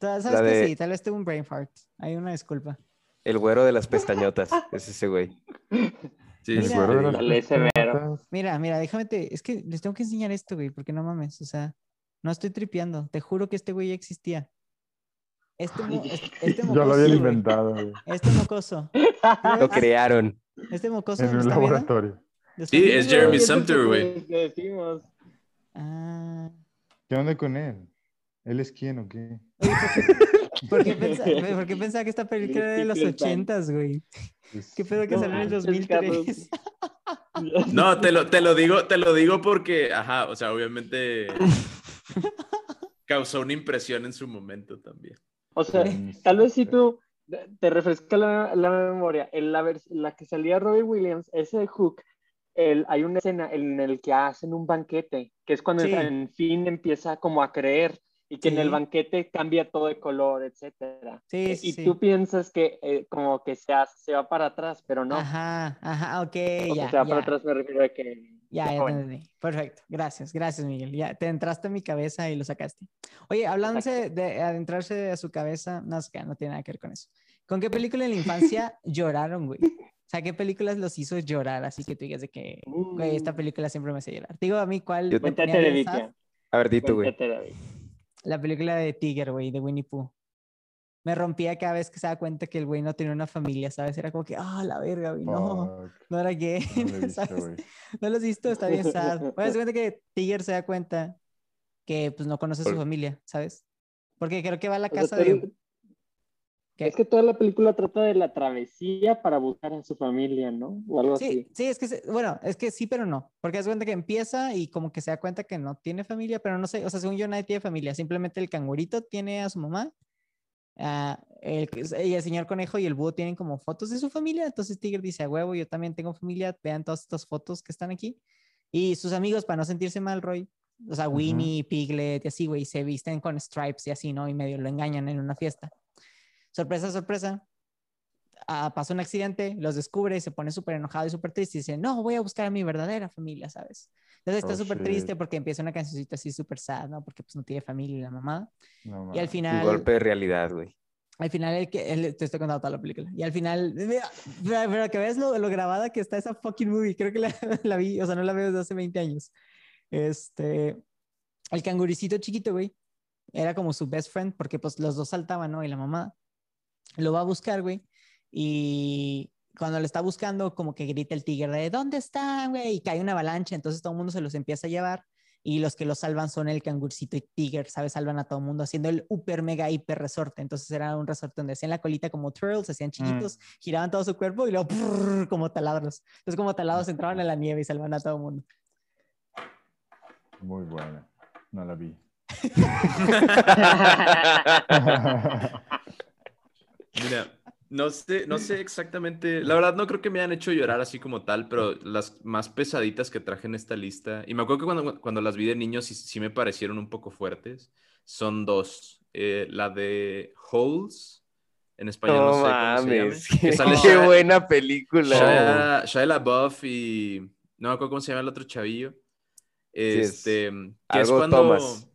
¿Sabes La qué? de- Sí, tal vez tuve un brain fart. Hay una disculpa. El güero de las pestañotas. Es ese güey. Sí, El sí, Mira. güero de las pestañotas. Mira, mira, déjame te... Es que les tengo que enseñar esto, güey, porque no mames, o sea, no estoy tripeando. Te juro que este güey ya existía. Este, mo- este, este Ya lo mocoso, habían güey, inventado güey, Este mocoso. Lo crearon. Este mocoso en ¿me un laboratorio. ¿Lo Sí, es? Jeremy lo que güey. decimos. Ah. ¿Qué onda con él? ¿Él es quién o qué? Oye, ¿por qué, por pensaba que esta película era de los ochentas, güey? Pues, ¿Qué pedo que salió en el manches, Carlos. 2003? No, te lo, te lo digo, te lo digo porque, ajá, o sea, obviamente causó una impresión en su momento también. O sea, tal vez si tú te refresca la, la memoria, en la, la que salía Robbie Williams, ese de Hook, el, hay una escena en el que hacen un banquete, que es cuando Sí. en fin empieza como a creer y que en el Sí. banquete cambia todo de color, etcétera. Sí, sí, y sí. tú piensas que eh, como que se, hace- se va para atrás, pero no. Ajá, ajá, ok, O ya, se va para ya. atrás me refiero a que... Ya, ya te entendí. Perfecto. Gracias, gracias, Miguel. Ya te entraste en mi cabeza y lo sacaste. Oye, hablándose de adentrarse a su cabeza, no, no tiene nada que ver con eso. ¿Con qué película en la infancia lloraron, güey? O sea, ¿qué películas los hizo llorar? Así que tú digas de que, güey, esta Mm. película siempre me hace llorar. Te digo a mí cuál Yo- me ponía? Vitia. A ver, dito, güey. Cuéntate, David. La película de Tiger, güey, de Winnie Pooh. Me rompía cada vez que se da cuenta que el güey no tenía una familia, ¿sabes? Era como que, ah, la verga, güey, no, Fuck, no era gay, no lo visto, ¿sabes? No lo has visto, está bien sad. Bueno, se cuenta que Tiger se da cuenta que pues no conoce a su familia, ¿sabes? Porque creo que va a la O sea, casa de... Es que toda la película trata de la travesía para buscar a su familia, ¿no? O algo Sí, así. sí, es que, se- bueno, es que sí, pero no. Porque es cuenta que empieza y como que se da cuenta que no tiene familia, pero no sé, o sea, según yo nadie tiene familia, simplemente el cangurito tiene a su mamá, ah, el, el señor conejo y el búho tienen como fotos de su familia, entonces Tiger dice, a huevo, yo también tengo familia, vean todas estas fotos que están aquí. Y sus amigos, para no sentirse mal, Roy, o sea. Winnie, Piglet y así, güey, se visten con stripes y así, ¿no? Y medio lo engañan en una fiesta. Sorpresa, sorpresa. Ah, pasa un accidente, los descubre y se pone súper enojado y súper triste y dice, no, voy a buscar a mi verdadera familia, ¿sabes? Entonces está Oh, súper triste porque empieza una cancioncita así súper sad, ¿no? Porque pues no tiene familia y la mamá. No Y al final... Un golpe de realidad, güey. Al final, el que, el- te estoy contando toda la película. Y al final, mira, pero, que veas lo, lo grabada que está esa fucking movie. Creo que la, la vi, o sea, no la veo desde hace 20 años. Este, el canguricito chiquito, güey, era como su best friend porque pues los dos saltaban, ¿no? Y la mamá lo va a buscar, güey. Y cuando lo está buscando, como que grita el tigre de ¿dónde están, güey? Y cae una avalancha, entonces todo el mundo se los empieza a llevar. Y los que los salvan son el cangurcito y Tiger, ¿sabes? Salvan a todo el mundo haciendo el super mega hiper resorte. Entonces era un resorte donde hacían la colita como twirls, hacían chiquitos, giraban todo su cuerpo y luego prrr, como taladros. Entonces como taladros entraban a la nieve y salvan a todo el mundo. Muy buena. No la vi. Mira, no sé, no sé exactamente. La verdad, no creo que me hayan hecho llorar así como tal, pero las más pesaditas que traje en esta lista, y me acuerdo que cuando, cuando las vi de niño sí, sí me parecieron un poco fuertes, son dos. Eh, la de Holes, en español no, No sé cómo se que Qué, qué Shia- buena película. Shia, Shia LaBeouf y no me acuerdo cómo se llama el otro chavillo. es Este, que es algo cuando,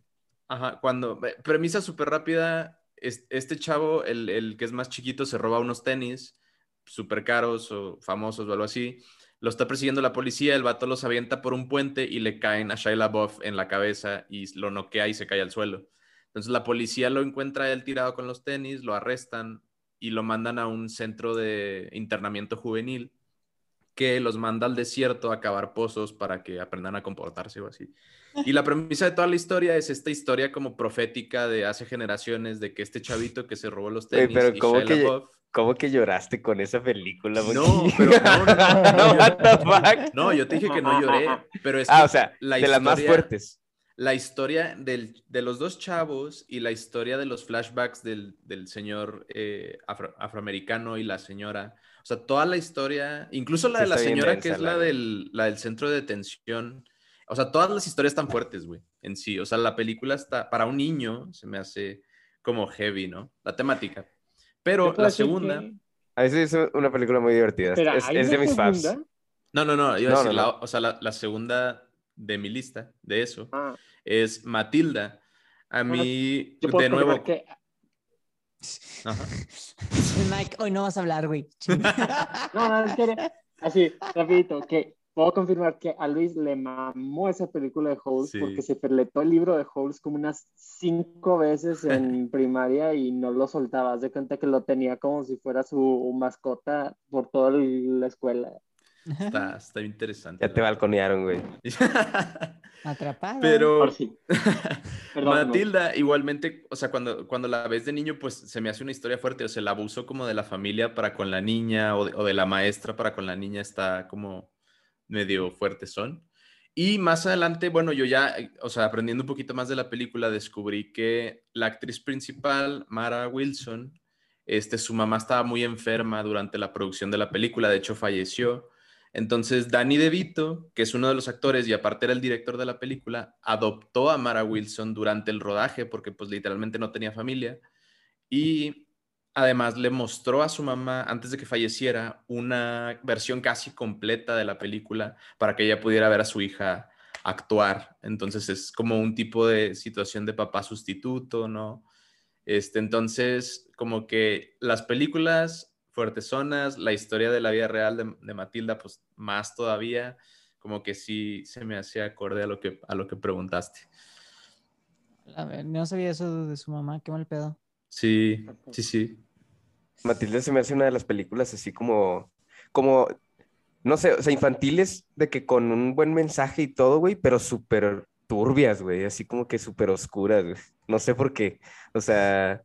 ajá, cuando, eh, premisa súper rápida, es- este chavo, el, que es más chiquito, se roba unos tenis súper caros o famosos o algo así, lo está persiguiendo la policía, el vato los avienta por un puente y le caen a Shia LaBeouf en la cabeza y lo noquea y se cae al suelo. Entonces la policía lo encuentra él tirado con los tenis, lo arrestan y lo mandan a un centro de internamiento juvenil que los manda al desierto a cavar pozos para que aprendan a comportarse o así. Y la premisa de toda la historia es esta historia como profética de hace generaciones de que este chavito que se robó los tenis pero y ¿cómo Shia que- ¿Cómo que lloraste con esa película? No, pero no, no, no, yo- no, te dije que no lloré, pero es Ah, o sea, la de las más historia- fuertes. la historia del- de los dos chavos y la historia de los flashbacks del, del señor eh, afro- afroamericano y la señora. O sea, toda la historia, incluso la Sí, de la señora densa, que es la la del, la del centro de detención. O sea, todas las historias están fuertes, güey, en sí. O sea, la película está, para un niño, se me hace como heavy, ¿no? La temática. Pero la segunda... que- A veces es una película muy divertida. Es, ¿hay es de mis segunda? No, no, no, iba a No, decir, no, la- no. o sea, la, la segunda de mi lista de eso Ah, es Matilda. A mí, yo puedo de nuevo, que Ajá. Mike, hoy no vas a hablar, güey. No, no, en serio. Así, rapidito, que puedo confirmar que a Luis le mamó esa película de Holes Sí. porque se perletó el libro de Holes como unas cinco veces en primaria y no lo soltaba. Haz de cuenta que lo tenía como si fuera su mascota por toda la escuela. Está, está interesante. Ya te balconearon, güey. verdad. Atrapado. Pero sí. Perdón, no. Matilda, igualmente, o sea, cuando, cuando la ves de niño, pues se me hace una historia fuerte. O sea, el abuso como de la familia para con la niña o de, o de la maestra para con la niña está como medio fuerte son. Y más adelante, bueno, yo ya, o sea, aprendiendo un poquito más de la película, descubrí que la actriz principal, Mara Wilson, este, su mamá estaba muy enferma durante la producción de la película, de hecho falleció. Entonces, Danny DeVito, que es uno de los actores y aparte era el director de la película, adoptó a Mara Wilson durante el rodaje porque pues literalmente no tenía familia y además le mostró a su mamá antes de que falleciera una versión casi completa de la película para que ella pudiera ver a su hija actuar. Entonces es como un tipo de situación de papá sustituto, ¿no? Este, entonces, como que las películas fuertezonas, la historia de la vida real de, de Matilda, pues más todavía, como que sí se me hacía acorde a lo que, a lo que preguntaste. A ver, no sabía eso de su mamá, qué mal pedo. Sí, sí, sí. Matilda se me hace una de las películas así como, como, no sé, o sea, infantiles de que con un buen mensaje y todo, güey, pero súper turbias, güey, así como que súper oscuras, güey. No sé por qué. O sea,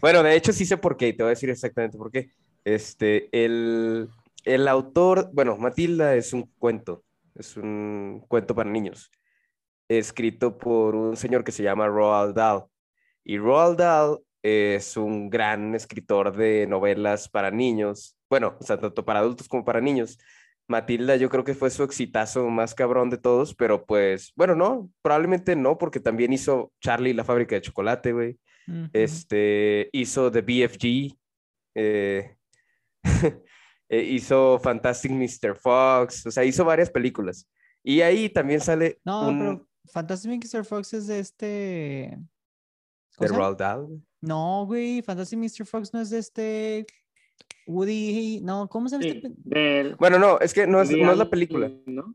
bueno, de hecho sí sé por qué, y te voy a decir exactamente por qué. Este, el, el autor, bueno, Matilda es un cuento, es un cuento para niños, escrito por un señor que se llama Roald Dahl. Y Roald Dahl es un gran escritor de novelas para niños, bueno, o sea, tanto para adultos como para niños. Matilda yo creo que fue su exitazo más cabrón de todos, pero pues, bueno, no, probablemente no, porque también hizo Charlie la fábrica de chocolate, güey. Este, hizo The BFG, eh, eh, hizo Fantastic Mr. Fox, o sea, hizo varias películas. Y ahí también sale No, un pero Fantastic Mr. Fox es de este. de. Roald Dahl. No, güey, Fantastic Mr. Fox no es de este. Woody. No, ¿cómo se llama Sí, este? pe- del- Bueno, no, es que no es, no es la película. ¿no?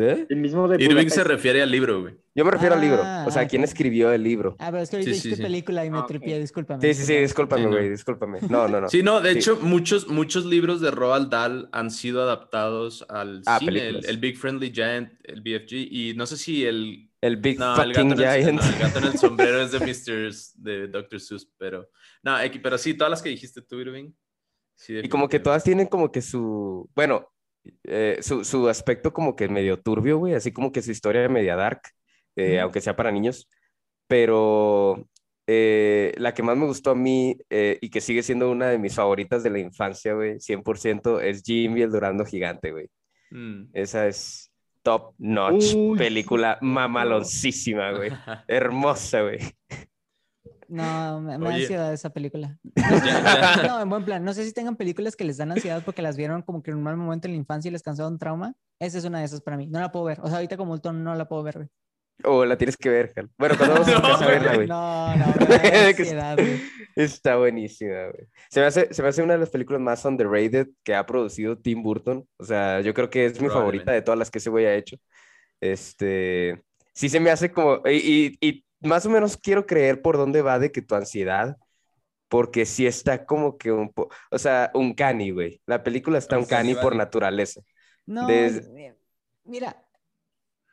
¿Eh? El mismo de Irving Budapest. se refiere al libro, güey. Yo me refiero al libro, Ah, o sea, ah, ¿quién escribió el libro? Ah, pero es que ahorita Sí, sí, sí. película y me Ah, tripié, discúlpame. Sí, sí, sí, discúlpame, Sí, no. güey, discúlpame. No, no, no. Sí, no, de Sí. hecho, muchos, muchos libros de Roald Dahl han sido adaptados al Ah, cine. El, el Big Friendly Giant, el BFG, y no sé si el... El Big No, el gato, Fucking el, Giant. no, el gato en el sombrero es de Mr. de Dr. Seuss, pero... No, pero sí, todas las que dijiste tú, Irving. sí, Y como que todas tienen como que su, bueno, eh, su, su aspecto como que medio turbio, güey, así como que su historia media dark, eh, Ujú. aunque sea para niños, pero eh, la que más me gustó a mí eh, y que sigue siendo una de mis favoritas de la infancia, güey, 100% es Jimmy el Durando Gigante, güey. Mm. Esa es top notch, Uy, película mamaloncísima, güey. Hermosa, güey. No, me, me da ansiedad esa película. No, en buen plan. No sé si tengan películas que les dan ansiedad porque las vieron como que en un mal momento en la infancia y les causó un trauma. Esa es una de esas para mí. No la puedo ver. O sea, ahorita como adulto no la puedo ver, güey. O la tienes que ver, Cal. Bueno, cuando vamos a No, casa a verla, güey. No, no, ansiedad, güey. Está buenísima, güey. Se me hace, se me hace una de las películas más underrated que ha producido Tim Burton. O sea, yo creo que es mi favorita de todas las que ese güey ha hecho. Este, sí se me hace como, y, y- y más o menos quiero creer por dónde va de que tu ansiedad, porque sí está como que un poco, o sea, un cani, güey. La película está un cani por naturaleza. No, Des- mi- mira,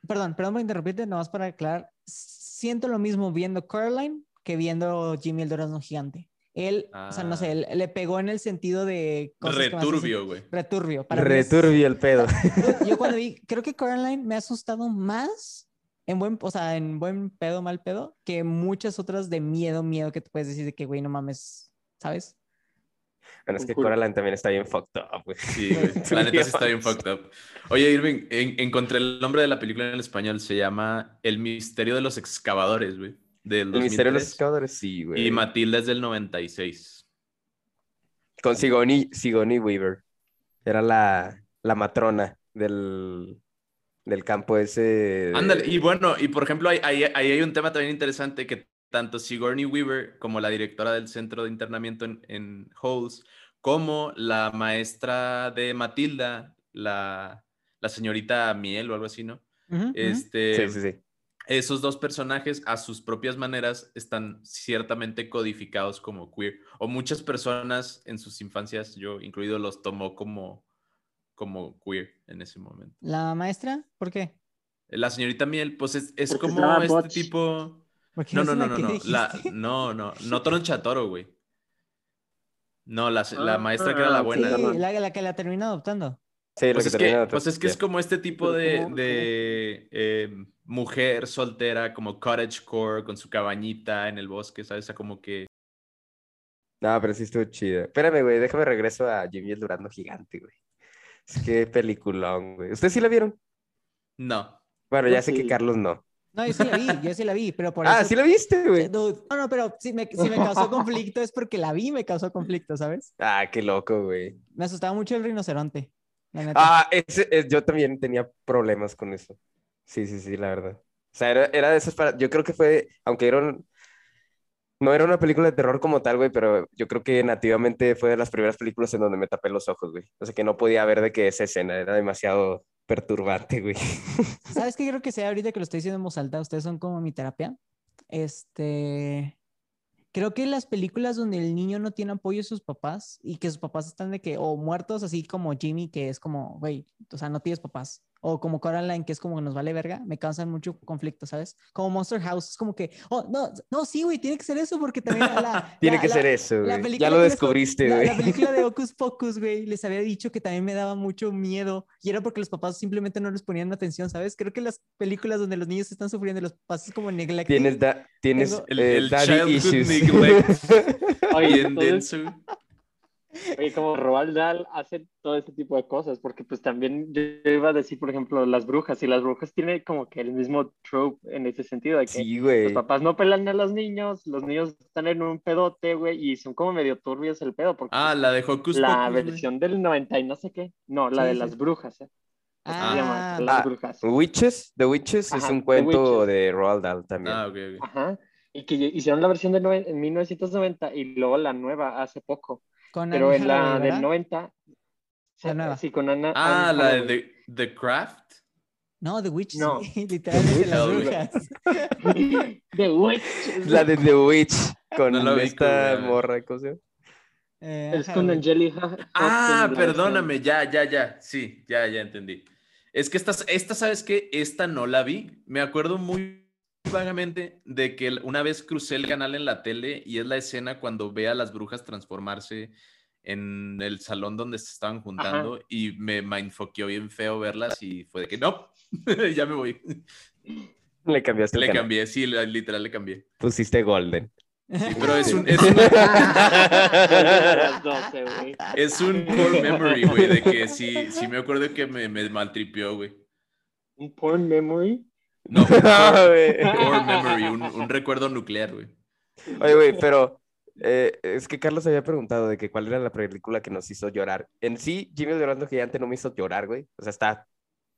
perdón, perdón por interrumpirte, nomás para aclarar. Siento lo mismo viendo Coraline que viendo Jimmy el Durazno Gigante. Él, o sea, no sé, Ah. él- le pegó en el sentido de Returbio, güey. Returbio. Para mí es- Returbio el pedo. Yo, yo cuando vi, creo que Coraline me ha asustado más en buen, o sea, en buen pedo, mal pedo, que muchas otras de miedo, miedo que te puedes decir de que, güey, no mames, ¿sabes? Bueno, es que. Coraline también está bien fucked up, güey. Sí, güey. La neta sí está bien fucked up. Oye, Irving, en- encontré el nombre de la película en español. Se llama El misterio de los excavadores, güey. Del El misterio de los 2003. excavadores, sí, güey. Y Matilda es del 96. Con Sigourney, Sigourney Weaver. Era la, la matrona del, del campo ese. de- Ándale, y bueno, y por ejemplo, ahí, ahí- ahí hay un tema también interesante que tanto Sigourney Weaver como la directora del centro de internamiento en, en Halls, como la maestra de Matilda, la, la señorita Miel o algo así, ¿no? Este, Sí, sí, sí. esos dos personajes a sus propias maneras están ciertamente codificados como queer. O muchas personas en sus infancias, yo incluido, los tomó como, como queer en ese momento. ¿La maestra? ¿Por qué? La señorita Miel, pues es, es como este butch. tipo... No, no, no, no, que no. La, no, no, no Toron güey. No, la, la Ah, maestra que era la buena. Sí, ¿no? la, la que la terminó adoptando. Sí, lo Pues que es, que, termina de- pues es que es como este tipo de, de eh, mujer soltera, como cottagecore, con su cabañita en el bosque, ¿sabes? O sea, como que... No, pero sí estuvo chido. Espérame, güey, déjame regreso a Jimmy el Durando Gigante, güey. Es que peliculón, güey. ¿Ustedes sí la vieron? No. Bueno, ya sé que. Carlos no. No, yo sí la vi, yo sí la vi, pero por Ah, eso... sí la viste, güey. Dude, No, no, pero si me, si me causó conflicto es porque la vi y me causó conflicto, ¿sabes? Ah, qué loco, güey. Me asustaba mucho el rinoceronte. La neta. Ah, ese, es- yo también tenía problemas con eso. Sí, sí, sí, la verdad. O sea, era, era de esas para... Yo creo que fue, aunque era un- No era una película de terror como tal, güey, pero yo creo que nativamente fue de las primeras películas en donde me tapé los ojos, güey. O sea, que no podía ver de que esa escena era demasiado perturbante, güey. ¿Sabes qué creo que sea ahorita que lo estoy diciendo en voz alta? Ustedes son como mi terapia. Este. Creo que las películas donde el niño no tiene apoyo de sus papás y que sus papás están de que, o muertos, así como Jimmy, que es como, güey, o sea, no tienes papás. O como Coraline, que es como que nos vale verga, me causan mucho conflicto, ¿sabes? Como Monster House, es como que, oh, no, no, sí, güey, tiene que ser eso porque también la. Tiene la- que la- ser eso, güey. Ya película lo que descubriste, la, güey. la película de Hocus Pocus, güey, les había dicho que también me daba mucho miedo y era porque los papás simplemente no les ponían atención, ¿sabes? Creo que las películas donde los niños están sufriendo los papás es como neglect. Tienes, da- tienes Tengo- El, eh, el daddy issues. neglect Oye, bien entonces, denso. Oye, como Roald Dahl hace todo este tipo de cosas, porque pues también yo iba a decir, por ejemplo, las brujas, y las brujas tienen como que el mismo trope en ese sentido, de que Sí, los papás no pelan a los niños, los niños están en un pedote, güey, y son como medio turbios el pedo, porque Ah, la de Hocus la Pocus, versión del 90 y no sé qué, no, la Sí, de sí. las brujas, ¿eh? Ah, se llama, las Ah, brujas. Witches, The Witches es Ajá, un The cuento Witches. de Roald Dahl también. Ah, ok, ok. Ajá. Y que hicieron la versión de en 1990 y luego la nueva hace poco. Con Pero en la del ¿verdad? 90. La nueva. Sí, con Ana. Ah, la de. The, Craft. No, The Witch, No. sí, literalmente las Hell, güey. brujas. The Witch. La de The Witch con No la esta morra, ¿cómo se llama? Eh, Es con. Angelica. Ah, perdóname, ya, ya, ya. Sí, ya, ya entendí. Es que esta, esta, ¿sabes qué? Esta no la vi. Me acuerdo muy vagamente de que una vez crucé el canal en la tele y es la escena cuando ve a las brujas transformarse en el salón donde se estaban juntando y me mindfuckeó bien feo verlas y fue de que no, ya me voy. Le cambiaste el Le cambié, sí, literal le cambié. Pusiste Golden. Sí, pero es un, es una- A las 12, güey. es un core memory, güey, de que sí, sí me acuerdo que me, me maltripió, güey. Un porn memory. No, un Ah, core, güey. core memory, un, un recuerdo nuclear, güey. Oye, güey, pero eh, es que Carlos había preguntado de que cuál era la película que nos hizo llorar. En sí, Jimmy el Llorando Gigante no me hizo llorar, güey. O sea, está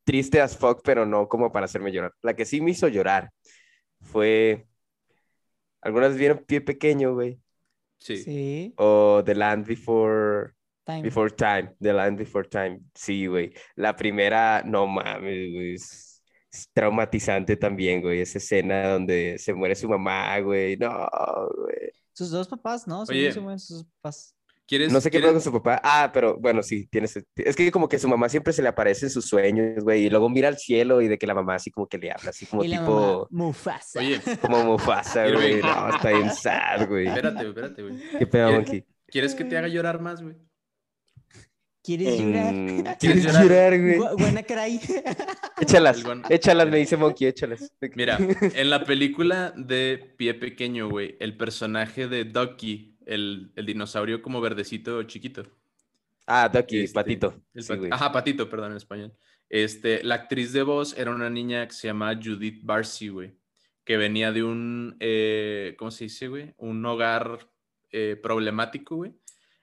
triste as fuck, pero no como para hacerme llorar. La que sí me hizo llorar fue... ¿Algunas vieron Pie Pequeño, güey? Sí. Sí, O The Land Before... time. Before Time, The Land Before Time. Sí, güey. La primera, no mames, güey. Es, traumatizante también, güey. Esa escena donde se muere su mamá, güey. No, güey. Sus dos papás, ¿no? Son Oye. muy buenos sus papás. ¿Quieres, No sé qué pasa con su papá. Ah, pero bueno, sí, tienes. Es que como que su mamá siempre se le aparece en sus sueños, güey. Y luego mira al cielo y de que la mamá así como que le habla, así como y la tipo. mamá, Mufasa. Oye, Como Mufasa, güey. No, está bien sad, güey. espérate, güey, espérate, güey. Qué pedo, ¿Quieres- Monkey. ¿Quieres que te haga llorar más, güey? ¿Quieres llorar? ¿Quieres ¿Quieres llorar? güey? Bu- Buena caray. Échalas, guan- échalas, me dice Monkey, échalas. Mira, en la película de Pie Pequeño, güey, el personaje de Ducky, el, el dinosaurio como verdecito chiquito. Ah, Ducky, Este, patito. el Sí. Ajá, patito, perdón, en español. Este, la actriz de voz era una niña que se llama Judith Barcy, güey, que venía de un, eh, ¿cómo se dice, güey? Un hogar eh, problemático, güey.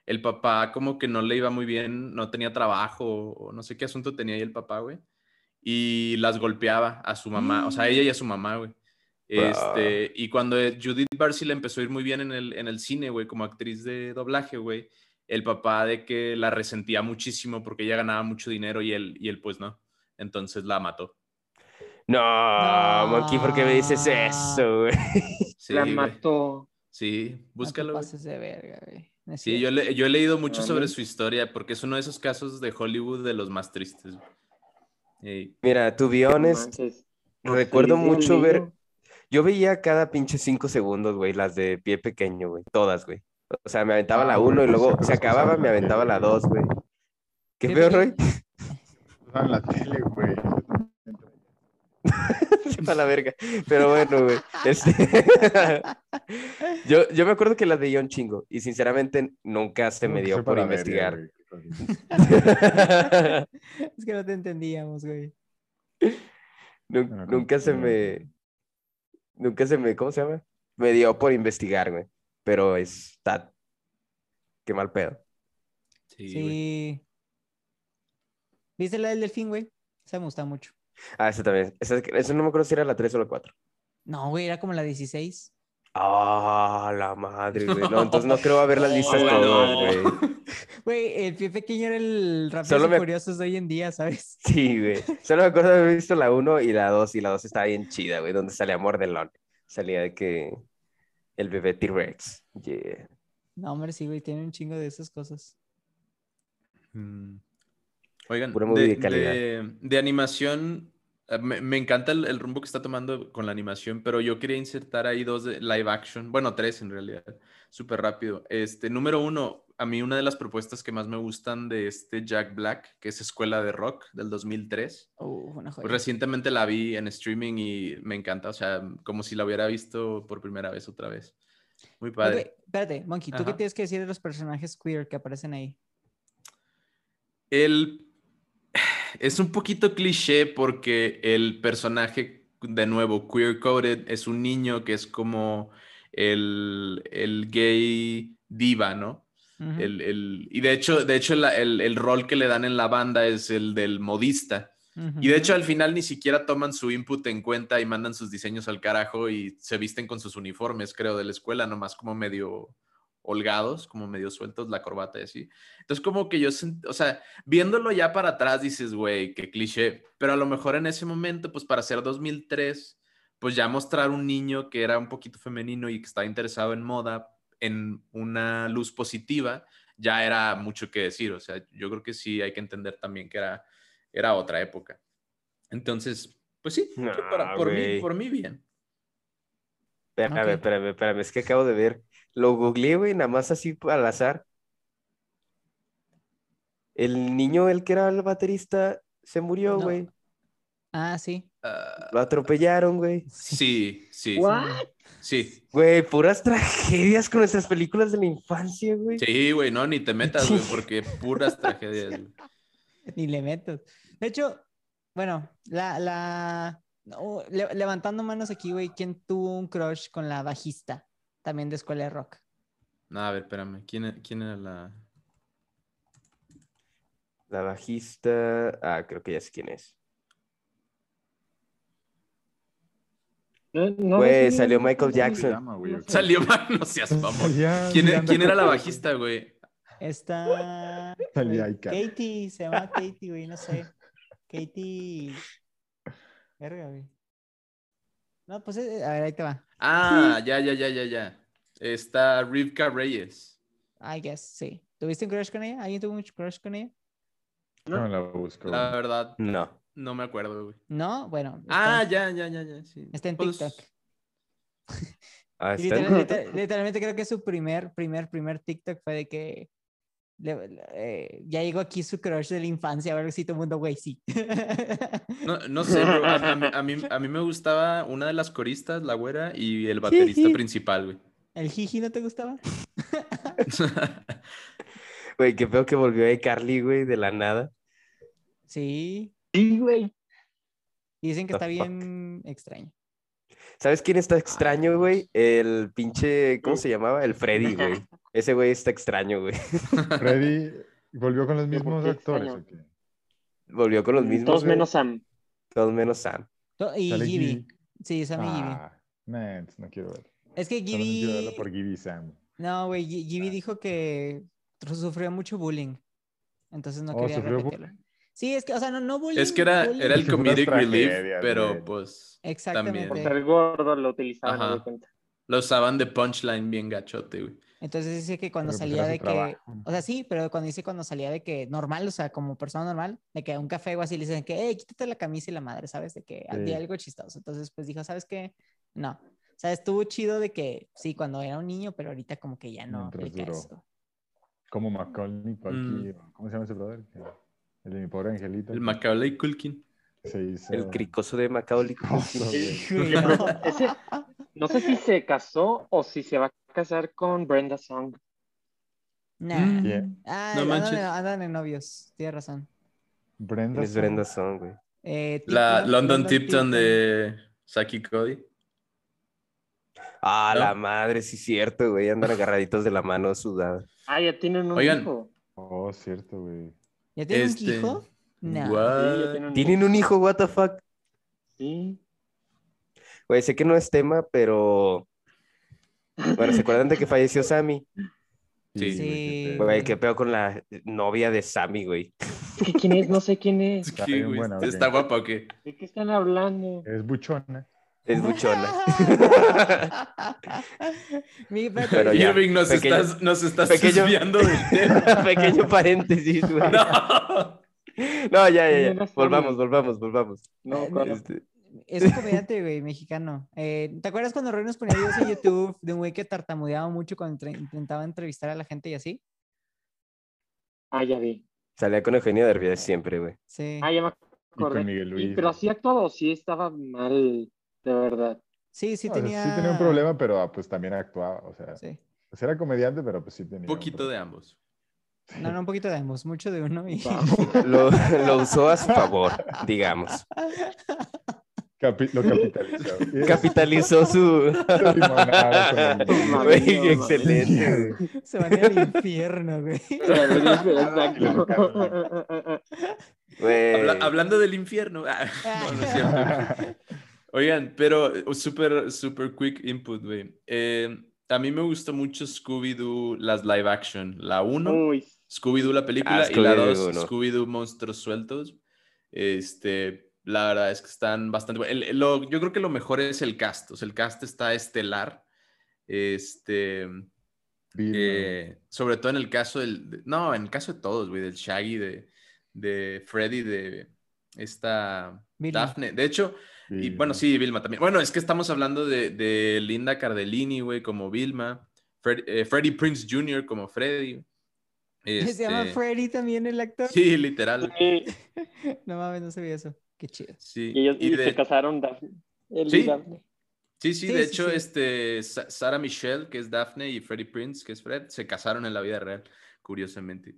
El papá como que no le iba muy bien, no tenía trabajo, o no sé qué asunto tenía ahí el papá, güey. Y las golpeaba a su mamá, o sea, a ella y a su mamá, güey. Este, y cuando Judith Barcy le empezó a ir muy bien en el, en el cine, güey, como actriz de doblaje, güey, el papá de que la resentía muchísimo porque ella ganaba mucho dinero y él, y él pues no. Entonces la mató. No, No. Monkey, ¿por qué me dices eso, güey? Sí, la güey. mató. Sí, No te búscalo. güey. pases de verga, güey. Sí, yo, le- yo he leído mucho sobre su historia porque es uno de esos casos de Hollywood de los más tristes. Mira, to be honest, Manches. recuerdo mucho ver. Yo veía cada pinche cinco segundos, güey, las de pie pequeño, güey. Todas, güey. O sea, me aventaba la uno y luego se acababa, me aventaba la dos, güey. ¿Qué veo, Roy? La tele, güey. Para la verga. Pero bueno, güey. Este... yo, yo me acuerdo que las veía un chingo y sinceramente nunca se me dio por verga, investigar. Es que no te entendíamos, güey. Nu- Bueno, nunca se me. Nunca se me. ¿Cómo se llama? Me dio por investigar, güey. Pero está. Qué mal pedo. Sí. ¿Viste la del delfín, güey? Esa me gusta mucho. Ah, ese también. Esa, esa no me acuerdo si era la 3 o la 4. No, güey, era como la 16. Ah, la madre, güey. No, entonces no creo ver las listas No, todas, no. güey. Güey, el pie pequeño era el Rápidos me- Furiosos de hoy en día, ¿sabes? Sí, güey. Solo me acuerdo de haber visto la 1 y la 2, y la 2 estaba bien chida, güey, donde salía Mordelón. Salía de que el bebé T-Rex. Yeah. No, hombre, sí, güey, tiene un chingo de esas cosas. Mm. Oigan, Pura movie de, de calidad. de- de animación, eh, me, me encanta el, el rumbo que está tomando con la animación, pero yo quería insertar ahí dos de live action, bueno, tres en realidad, súper rápido. Este, número uno, a mí una de las propuestas que más me gustan de este Jack Black, que es Escuela de Rock del 2003. Uh, una joya. recientemente la vi en streaming y me encanta, o sea, como si la hubiera visto por primera vez otra vez. Muy padre. Ok, espérate, Monkey, ¿tú qué Ajá. tienes que decir de los personajes queer que aparecen ahí? El... Es un poquito cliché porque el personaje, de nuevo, queer coded, es un niño que es como el, el gay diva, ¿no? El, el- y de hecho, de hecho el, el rol que le dan en la banda es el del modista. Y de hecho al final ni siquiera toman su input en cuenta y mandan sus diseños al carajo y se visten con sus uniformes, creo, de la escuela, nomás como medio holgados, como medio sueltos, la corbata y así. Entonces como que yo, o sea, viéndolo ya para atrás dices, güey, qué cliché, pero a lo mejor en ese momento, pues para ser 2003, pues ya mostrar un niño que era un poquito femenino y que estaba interesado en moda en una luz positiva, ya era mucho que decir, o sea, yo creo que sí hay que entender también que era, era otra época. Entonces, pues sí, yo para- por, mí, por mí bien. Espérame, Ok. espérame, espérame. Es que acabo de ver. Lo googleé, güey, nada más así al azar. El niño, el que era el baterista, se murió, No. güey. Ah, sí. Ah, Lo atropellaron, güey. sí, sí, ¿What? sí. Güey, puras tragedias con nuestras películas de la infancia, güey. Sí, güey, no, ni te metas, güey, porque puras tragedias. güey. Ni le meto. De hecho, bueno, la, la, no, le- levantando manos aquí, güey, ¿quién tuvo un crush con la bajista? También de Escuela de Rock. No, a ver, espérame, ¿quién, quién era la...? La bajista. Ah, creo que ya sé quién es. No, no Güey, salió Michael ¿Cómo se Jackson. llama. Salió no seas. Salía ¿Quién, quién era la bajista, güey? Está. Salía güey, Ica. Katie, se llama Katie, güey, no sé. Katie. Verga, güey. No, pues, eh, a ver, ahí te va. Ah, ya, ya, ya, ya, ya. Está Rivka Reyes. I guess, sí. ¿Tuviste un crush con ella? ¿Alguien tuvo un crush con ella? No la busco. La verdad, No. no me acuerdo, güey. No, bueno. Ah, ya, ya, ya, ya, sí. está en Pues, TikTok. Ah, Y está en- literal- literal- literalmente creo que su primer, primer, primer TikTok fue de que le- le- eh, ya llegó aquí su crush de la infancia, a ver si todo el mundo, güey, sí. No, no sé, bro. A, a mí, a, mí, a mí me gustaba una de las coristas, la güera, y el baterista Jiji. principal, güey. ¿El jiji no te gustaba? Güey, qué feo que volvió a Carly, güey, de la nada. Sí. Sí, güey. Y dicen que The está fuck. bien extraño. ¿Sabes quién está extraño, güey? El pinche, ¿cómo se llamaba? El Freddy, güey. Ese güey está extraño, güey. Freddy volvió con los ¿Pero por mismos qué actores. extraño? ¿o qué? Volvió con los mismos. Todos güey. menos Sam. Todos menos Sam. To- Y Gibby. Sí, Sam y Gibby. Ah, entonces no quiero ver. Es que quiero Gibby... por Gibby y Sam. No, güey, Gi- Gibby Ah. dijo que sufrió mucho bullying. Entonces no Oh, quería ¿sufrió repetirlo. Sí, es que, o sea, no, no bullying. Es que era, bullying. era el comedic relief, pero güey. pues Exactamente. Por También. ser gordo lo utilizaban, Ajá. lo usaban de punchline bien gachote, güey. Entonces dice que cuando Pero, pues, salía de que, trabajo. o sea, sí, pero cuando dice cuando salía de que normal, o sea, como persona normal, de que a un café o así le dicen que, hey, quítate la camisa y la madre, ¿sabes? De que Sí. algo chistoso. Entonces, pues dijo, ¿sabes qué? No. O sea, estuvo chido de que sí, cuando era un niño, pero ahorita como que ya no aplica eso. Como Macaulay Culkin. Mm. ¿Cómo se llama ese brother? El de mi pobre angelito. El Macaulay Culkin. Se hizo... El cricoso de Macaulay. Pregunto, ese- no sé si se casó o si se va a casar con Brenda Song. Nah. Mm. Ah, No andan, manches. andan en novios, tienes razón. Brenda. ¿Quién es Song. Brenda Song, güey? Eh, La London Tipton de Saki Cody. Ah, ¿No? la madre, sí, cierto, güey. Andan agarraditos de la mano sudada. Ah, ya tienen un Oigan. hijo. Oh, cierto, güey. ¿Ya tiene Este, un hijo? No. Sí, What? ya tienen un ¿Tienen un hijo, what the fuck? Sí. Güey, sé que no es tema, pero. Bueno, ¿se acuerdan de que falleció Sammy? Sí. Sí. güey, qué pedo con la novia de Sammy, güey. Es que ¿Quién es? No sé quién es. Está ¿Qué, bien güey? buena, ¿Está ok. guapa o qué? ¿De qué están hablando? Es buchona. Es buchona. Mi- Pero ya, Irving, nos pequeño- estás, nos estás pequeño- desviando del tema. Pequeño paréntesis, güey. No. No, ya, ya, ¿Quién ya. Volvamos, volvamos, volvamos. No, claro. Este, Es un comediante, güey, mexicano. Eh, ¿Te acuerdas cuando Roy nos ponía videos en YouTube de un güey que tartamudeaba mucho cuando entre- intentaba entrevistar a la gente y así? Ah, ya vi. Salía con Eugenio Derbez siempre, güey. Sí. Ah, ya me Y con acordé. Miguel Y- Luis. pero güey. así actuado, sí estaba mal, de verdad. Sí, sí No, tenía. Sí tenía un problema, pero ah, pues también actuaba. O sea, Sí. pues era comediante, pero pues sí tenía. Un un poquito de ambos. No, no, un poquito de ambos, mucho de uno y. Lo, lo usó a su favor, digamos. Capi- lo capitalizó. Capitalizó su. Güey, excelente, güey. Se van al infierno, güey. Habla- hablando del infierno. Ah, no, no es cierto. Oigan, pero eh, súper, súper quick input, güey. Eh, a mí me gustó mucho Scooby-Doo, las live action. La 1, Uy, Scooby-Doo la película, Ah, y la Scooby-Doo 2, uno. Scooby-Doo Monstruos Sueltos. Este, la verdad es que están bastante. El- el- lo- yo creo que lo mejor es el cast. O sea, el cast está estelar. Este, eh, sobre todo en el caso del. de- no, en el caso de todos, güey, del Shaggy, de, de Freddy, de esta Vilma. Daphne. De hecho, y bueno, sí, Vilma también. Bueno, es que estamos hablando de, de Linda Cardellini, güey, como Vilma. Fred- eh, Freddie Prince Jr. como Freddy. Se llama Este, Freddy también el actor. Sí, literal. sí, No mames, no sabía eso. Qué chido. Sí. y ellos Y y de- se casaron Daphne. Él y Sí. Daphne. Sí, sí, Sí, de sí, hecho, sí. este, Sa- Sarah Michelle, que es Daphne, y Freddie Prince, que es Fred, se casaron en la vida real, curiosamente.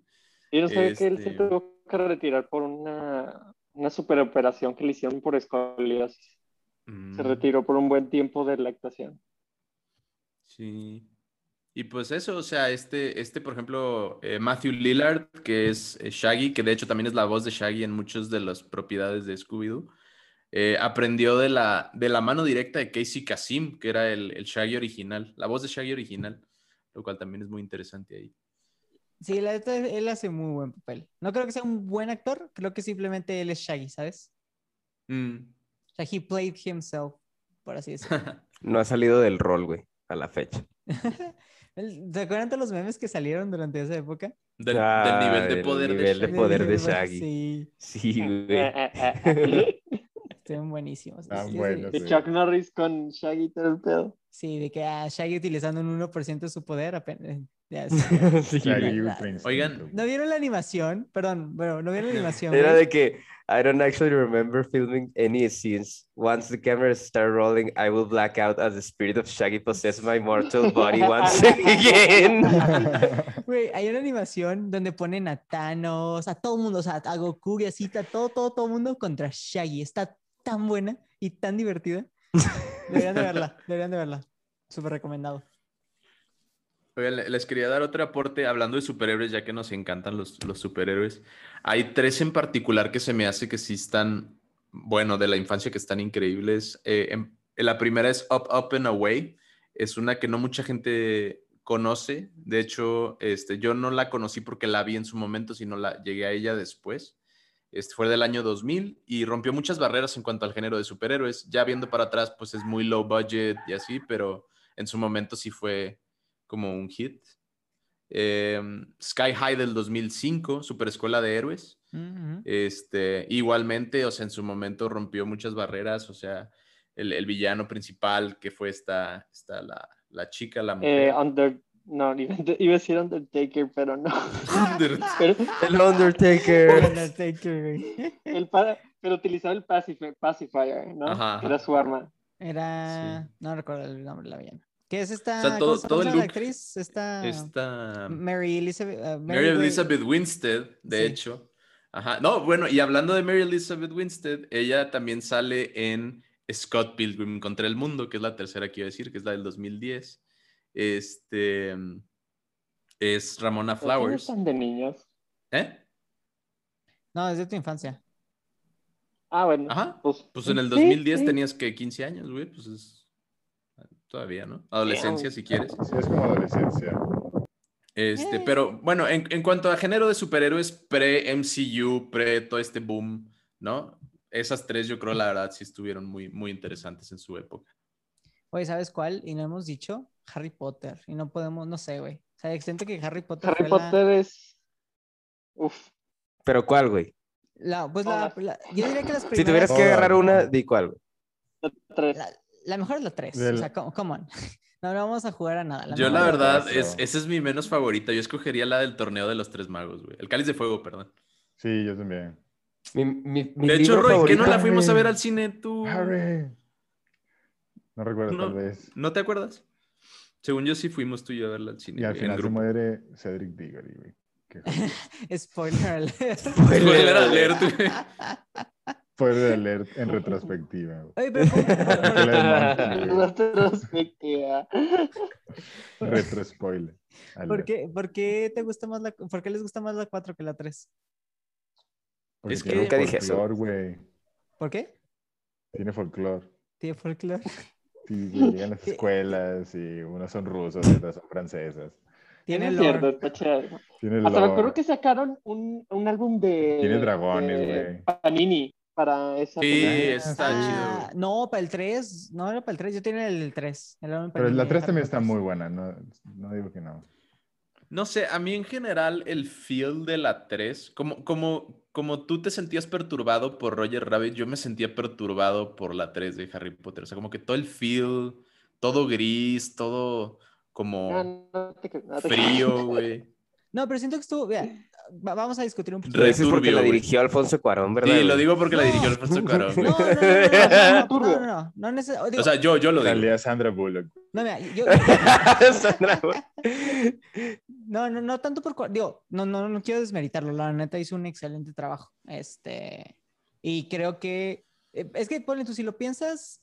Y no sabía que él se Este- tuvo que retirar por una, una superoperación que le hicieron por escoliosis. Se Mm, retiró por un buen tiempo de la actuación. Sí. Y pues eso, o sea, este, este por ejemplo, eh, Matthew Lillard, que es eh, Shaggy, que de hecho también es la voz de Shaggy en muchas de las propiedades de Scooby-Doo, eh, aprendió de la, de la mano directa de Casey Kasim, que era el, el Shaggy original, la voz de Shaggy original, lo cual también es muy interesante ahí. Sí, la él hace muy buen papel. No creo que sea un buen actor, creo que simplemente él es Shaggy, ¿sabes? Mm. O sea, he played himself, por así decirlo. No ha salido del rol, güey, a la fecha. ¿Se acuerdan de los memes que salieron durante esa época? Del, Ah, del nivel de del poder nivel de Shaggy. poder de Shaggy. Sí, Sí, güey. estuvieron buenísimos. Están Sí, sí, buenos, De Sí. Chuck Norris con Shaggy todo el pedo. Sí, de que a Shaggy utilizando un 1% de su poder apenas. ya sé. Sí, Oigan. ¿No vieron la animación? Perdón, bueno, ¿no vieron la animación? Era de que I don't actually remember filming any scenes. Once the cameras start rolling, I will black out as the spirit of Shaggy possesses my mortal body once again. Güey, hay una animación donde ponen a Thanos, a todo el mundo, o sea, a Goku y así, a todo, todo, todo el mundo contra Shaggy. Está tan buena y tan divertida. Deberían de verla, deberían de verla. Súper recomendado. Oigan, les quería dar otro aporte hablando de superhéroes, ya que nos encantan los, los superhéroes. Hay tres en particular que se me hace que sí están, bueno, de la infancia que están increíbles. Eh, en- la primera es Up, Up and Away. Es una que no mucha gente conoce. De hecho, este, yo no la conocí porque la vi en su momento, sino la llegué a ella después. Este, fue del año 2000 y rompió muchas barreras en cuanto al género de superhéroes. Ya viendo para atrás, pues es muy low budget y así, pero en su momento sí fue como un hit. Eh, Sky High del 2005, Super Escuela de Héroes. Ujú. Este, igualmente, o sea, en su momento rompió muchas barreras, o sea, el, el villano principal que fue esta, esta la, la chica, la mujer. Eh, under, no, iba iba a decir Undertaker, pero no. El Undertaker. Undertaker, güey. el pa- pero utilizaba el pacif- pacifier, ¿no? Ajá, Era su arma. Era. No recuerdo el nombre de la villana. ¿Qué es esta? O sea, ¿cómo todo- el look actriz? Esta. Esta Mary Elizabeth. uh, Mary Elizabeth Winstead, de Sí. hecho. Ajá. No, bueno, y hablando de Mary Elizabeth Winstead, ella también sale en Scott Pilgrim contra el Mundo, que es la tercera que iba a decir, que es la del 2010. Este es Ramona ¿Por qué no Flowers. están de niños? ¿Eh? No, es de tu infancia. Ah, bueno. Ajá. Pues, Pues en el sí, 2010 sí. tenías que 15 años, güey, pues es todavía, ¿no? Adolescencia, si quieres. Sí, es como adolescencia. Este, Eh. pero bueno, en, en cuanto a género de superhéroes pre-MCU, pre todo este boom, ¿no? Esas tres yo creo la verdad sí estuvieron muy, muy interesantes en su época. Oye, ¿sabes cuál? Y no hemos dicho Harry Potter. Y no podemos, no sé, güey. O sea, siento que Harry Potter. Harry fue la- Potter es. Uf. ¿Pero cuál, güey? la- pues la, Yo diría que las primeras. Si tuvieras que agarrar una, di cuál, güey. Tres. La, la mejor es la 3. O sea, come, come on. No, no vamos a jugar a nada. Yo la verdad, es, esa es mi menos favorita. Yo escogería la del torneo de los tres magos, güey. El cáliz de fuego, perdón. Sí, yo también. Mi, mi- mi De hecho, Roy, ¿qué no la fuimos a ver al cine tú? Harry. No recuerdo, No. tal vez. ¿No te acuerdas? Según yo sí fuimos tú y yo a verla al cine. Y al final se muere Cedric Diggory, güey. Spoiler alert. Spoiler alert, güey. Spoiler alert en retrospectiva. güey. Oye, pero ¿cómo- por- Que la desmonte, güey. Retrospectiva. Retro spoiler. ¿por, qué, ¿Por qué te gusta más la por qué les gusta más la 4 que la 3? Porque Es que tiene nunca dije eso. folclore, güey. ¿Por qué? Tiene folclore. Tío folclore. Sí, güey, llegan las escuelas y unas son rusas y otras son francesas. Tiene lore. cierto, está chido. Tiene Hasta me lore. acuerdo que sacaron un, un álbum de. Tiene dragones, güey. Panini para esa. Sí, película. está Ah, chido. no, para el 3, no era para el 3, yo tenía el 3. el álbum Pero la de 3 Harry también está muy buena, no, no digo que no. No sé, a mí en general el feel de la 3, como, como, como tú te sentías perturbado por Roger Rabbit, yo me sentía perturbado por la 3 de Harry Potter. O sea, como que todo el feel, todo gris, todo como No, no te cre- no te creas. frío, güey. No, pero siento que estuvo, vea, va- vamos a discutir un poquito. Re Lo dices porque la dirigió Alfonso Cuarón, ¿verdad? Sí, lo digo porque la No. dirigió Alfonso Cuarón. No, no, no, no, no, no, Turbio. no, no, no, no neces- digo, O sea, yo, yo lo digo. Salía Sandra Bullock. no, mira, yo, Sandra, güey. No, no, no tanto por, digo, no, no, no quiero desmeritarlo, la neta hizo un excelente trabajo, este, y creo que, eh, es que, ponle tú, si lo piensas,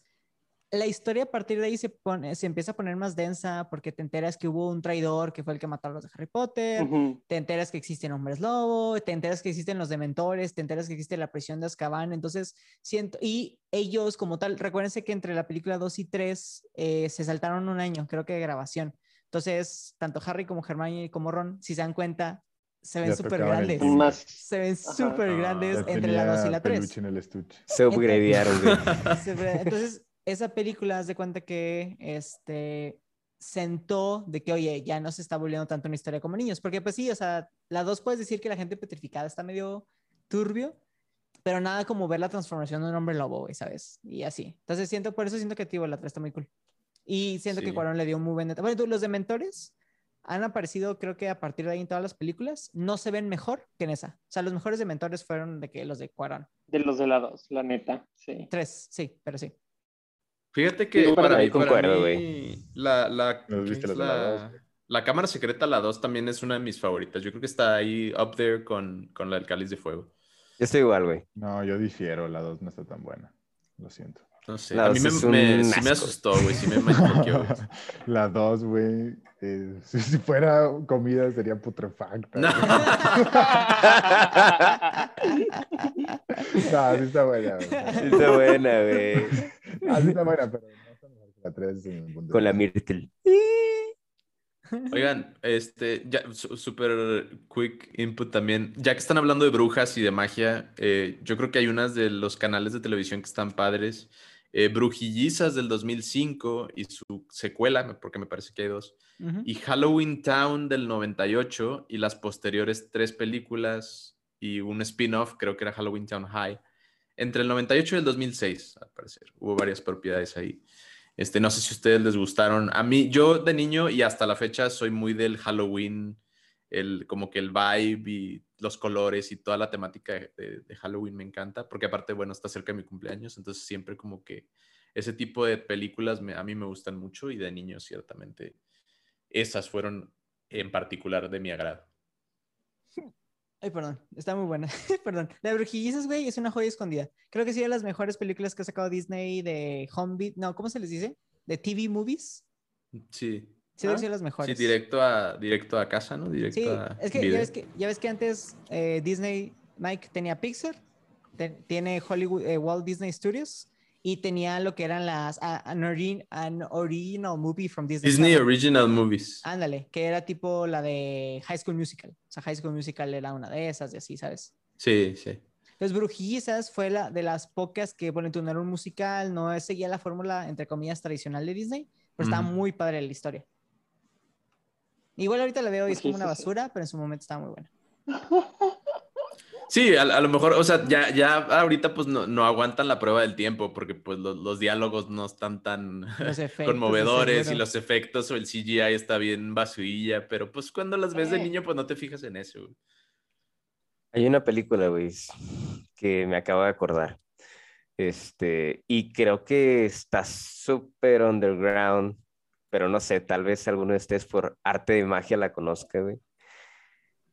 la historia a partir de ahí se pone, se empieza a poner más densa porque te enteras que hubo un traidor que fue el que mató a los de Harry Potter, Ujú. te enteras que existen hombres lobo, te enteras que existen los dementores, te enteras que existe la prisión de Azkaban, entonces siento, y ellos como tal, recuérdense que entre la película 2 y 3 eh, se saltaron un año, creo que de grabación, entonces tanto Harry como Hermione como Ron, si se dan cuenta, se ven súper grandes. Más. se ven súper Ah. grandes Ya entre la 2 y la 3. peluche en el. Se upgradearon, Entonces, esa película, haz de cuenta que este sentó de que, oye, ya no se está volviendo tanto una historia como niños, porque pues sí, o sea, la dos puedes decir que la gente petrificada está medio turbio, pero nada como ver la transformación de un hombre lobo, ¿sabes? Y así. Entonces siento, por eso siento que tío, la 3 está muy cool. Y siento que Sí. Cuarón le dio un muy buen... Bueno, tú, los dementores han aparecido, creo que a partir de ahí en todas las películas, no se ven mejor que en esa. O sea, los mejores dementores fueron de que los de Cuarón. De los de la dos, la neta. Sí. Tres, sí, pero sí. Fíjate que Sí, para, ahí mí, para concuerdo, mí, güey. la, la, ¿No ¿qué viste la la- dos? la cámara secreta, la 2, también es una de mis favoritas. Yo creo que está ahí up there con, con la del cáliz de fuego. Yo estoy igual, güey. No, yo difiero, la 2 no está tan buena. Lo siento. No sé, La a mí me, dos sí asustó, güey, sí me güey. la 2, güey. eh, si, si fuera comida sería putrefacta. No. No, sí está buena. güey. Sí Está buena, güey. Ah, sí está buena, pero no está mejor que la 3 en punto de Con la. Myrtle. Oigan, este, ya, super quick input también. Ya que están hablando de brujas y de magia, eh, yo creo que hay unas de los canales de televisión que están padres. Eh, Brujillizas del 2005 y su secuela, porque me parece que hay dos. Y Halloween Town del 98 y las posteriores tres películas y un spin-off, creo que era Halloween Town High, entre el 98 y el 2006, al parecer. Hubo varias propiedades ahí. Este, no sé si a ustedes les gustaron. A mí, yo de niño y hasta la fecha soy muy del Halloween, el, como que el vibe y los colores y toda la temática de, Halloween me encanta, porque aparte, bueno, está cerca de mi cumpleaños, entonces siempre como que ese tipo de películas me- a mí me gustan mucho y de niño ciertamente esas fueron en particular de mi agrado. Ay, perdón, está muy buena. perdón. La Brujillizas, güey, es una joya escondida. Creo que sí de las mejores películas que ha sacado Disney de home no, ¿cómo se les dice? De TV movies. Sí, Sí, debe ser las sí, mejores. directo a, directo a casa, ¿no? Directo Sí, a es que ya, ves que ya ves que antes eh, Disney, Mike tenía Pixar, te- tiene Hollywood, eh, Walt Disney Studios y tenía lo que eran las a- an, ori- an original movie from Disney. Disney Channel. Original Movies. Ándale, que era tipo la de High School Musical. O sea, High School Musical era una de esas y así, ¿sabes? Sí, sí. Entonces, Brujillizas fue la de las pocas que, bueno, no era un musical, no seguía la fórmula, entre comillas, tradicional de Disney, pero estaba Ujú. muy padre la historia. Igual ahorita la veo y es como una basura, pero en su momento estaba muy buena. Sí, a, a lo mejor, o sea, ya, ya ahorita pues no, no aguantan la prueba del tiempo porque pues lo- los, diálogos no están tan Los efectos, conmovedores y los efectos o el CGI está bien basurilla, pero pues cuando las ves de niño pues no te fijas en eso. güey. Hay una película, güey, que me acabo de acordar. Este, y creo que está súper underground, pero no sé, tal vez alguno de ustedes por arte de magia la conozca, güey.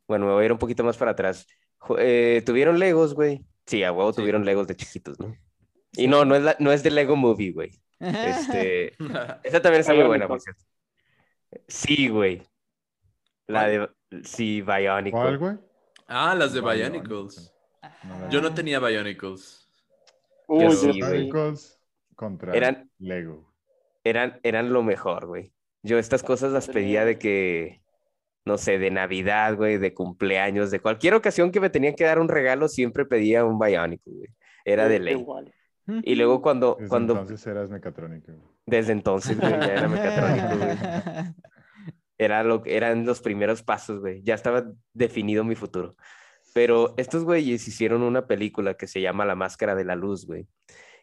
Bueno, me voy a ir un poquito más para atrás. Eh, ¿Tuvieron Legos, güey? Sí, a huevo Sí. tuvieron Legos de chiquitos, ¿no? Y no, no es, la- no es de Lego Movie, güey. Este, esa también está muy buena, por cierto. Sí, güey. La de, sí, Bionicle. ¿Cuál, güey? ah, las de Bionicle. Bionicles. No, Yo no Ah. tenía Bionicles. Uy. Bionicles contra Eran- Lego. Eran, eran lo mejor, güey. Yo estas cosas las pedía de que, no sé, de Navidad, güey, de cumpleaños, de cualquier ocasión que me tenían que dar un regalo, siempre pedía un Bionicle, güey. Era de ley. Igual. Y luego cuando, Desde cuando, entonces eras mecatrónico. güey. desde entonces, güey, ya era mecatrónico, güey. Era lo, eran los primeros pasos, güey. Ya estaba definido mi futuro. Pero estos güeyes hicieron una película que se llama La Máscara de la Luz, güey.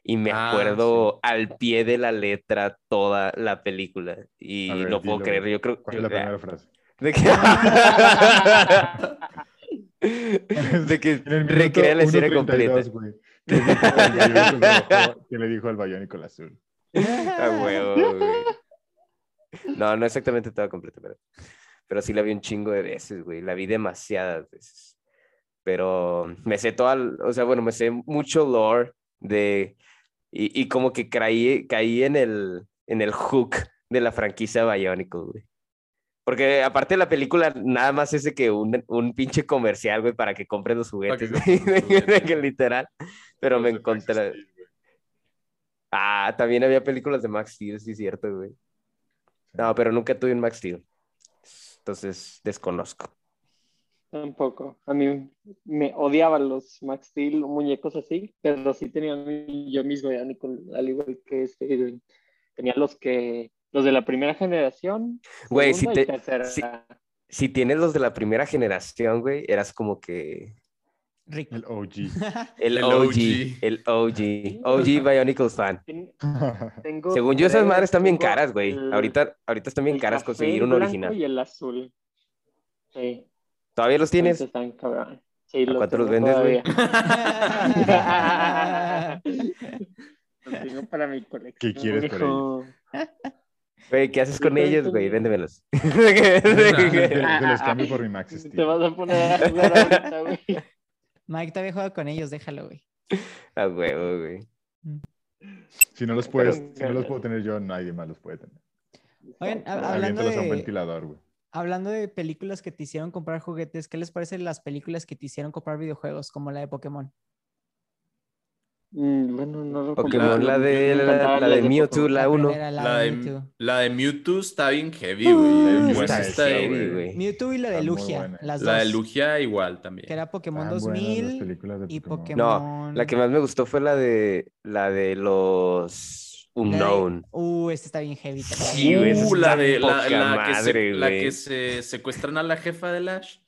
Y me Ah, acuerdo al pie de la letra toda la película. Y ver, no puedo dilo, creer, yo creo ¿Cuál es la primera frase? de que, de que el recrea la escena 1:32, completa. ¿Qué le dijo al al Bionicle azul? A huevo, güey. No, no exactamente toda completa, pero, pero sí la vi un chingo de veces, güey. La vi demasiadas veces. Pero me sé toda, el- o sea, bueno, me sé mucho lore de, y, y como que caí, caí en el, en el hook de la franquicia Bionicle, güey. Porque aparte de la película, nada más es de que un, un pinche comercial, güey, para que compres los juguetes, que compres los juguetes. literal. Pero me encontré... Ah, también había películas de Max Steel, sí, cierto, güey. No, pero nunca tuve un Max Steel. Entonces, desconozco. Tampoco. A mí me odiaban los Max Steel, muñecos así, pero sí tenía yo mis Bionicle, al igual que este. Tenía los que, los de la primera generación. Güey, si te- tercera. si- Si tienes los de la primera generación, güey, eras como que Rico. El OG. el, El OG, OG. el OG, OG Bionicles fan. Tengo Según yo, esas madres están bien caras, güey. Ahorita, ahorita están bien caras conseguir un original. Y el azul. Sí. ¿Todavía los tienes? Entonces están cabrón. Sí, los cuánto los vendes, güey? Los tengo para mi colección. ¿Qué quieres hijo. Güey, ¿qué haces con ellos, güey? Véndemelos. Te los cambio por mi Max Steel. Te vas a poner a jugar ahorita, güey. Mike todavía juega con ellos, déjalo, güey. A huevo, güey. Si no los puedes, Pero- si no los puedo tener yo, nadie más los puede tener. Oigan, hab- hablando Aviéntalos a un de, ventilador, güey. Hablando de películas que te hicieron comprar juguetes, ¿qué les parecen las películas que te hicieron comprar videojuegos, como la de Pokémon? Mm, Bueno, no lo Pokémon, compré. la de, la, la de Mewtwo, la 1. primera, la, La de de, Mewtwo. la de Mewtwo está bien heavy, Uh, güey. está heavy. Mewtwo y la de Lugia, las La de dos, Lugia igual también. que era Pokémon las 2000 películas de y Pokémon. Pokémon. La que más me gustó fue la de la de los de- Unknown. Uh, este está bien heavy también. Sí, Uh, la de la, la que se, madre, la que se secuestran a la jefa de Lash.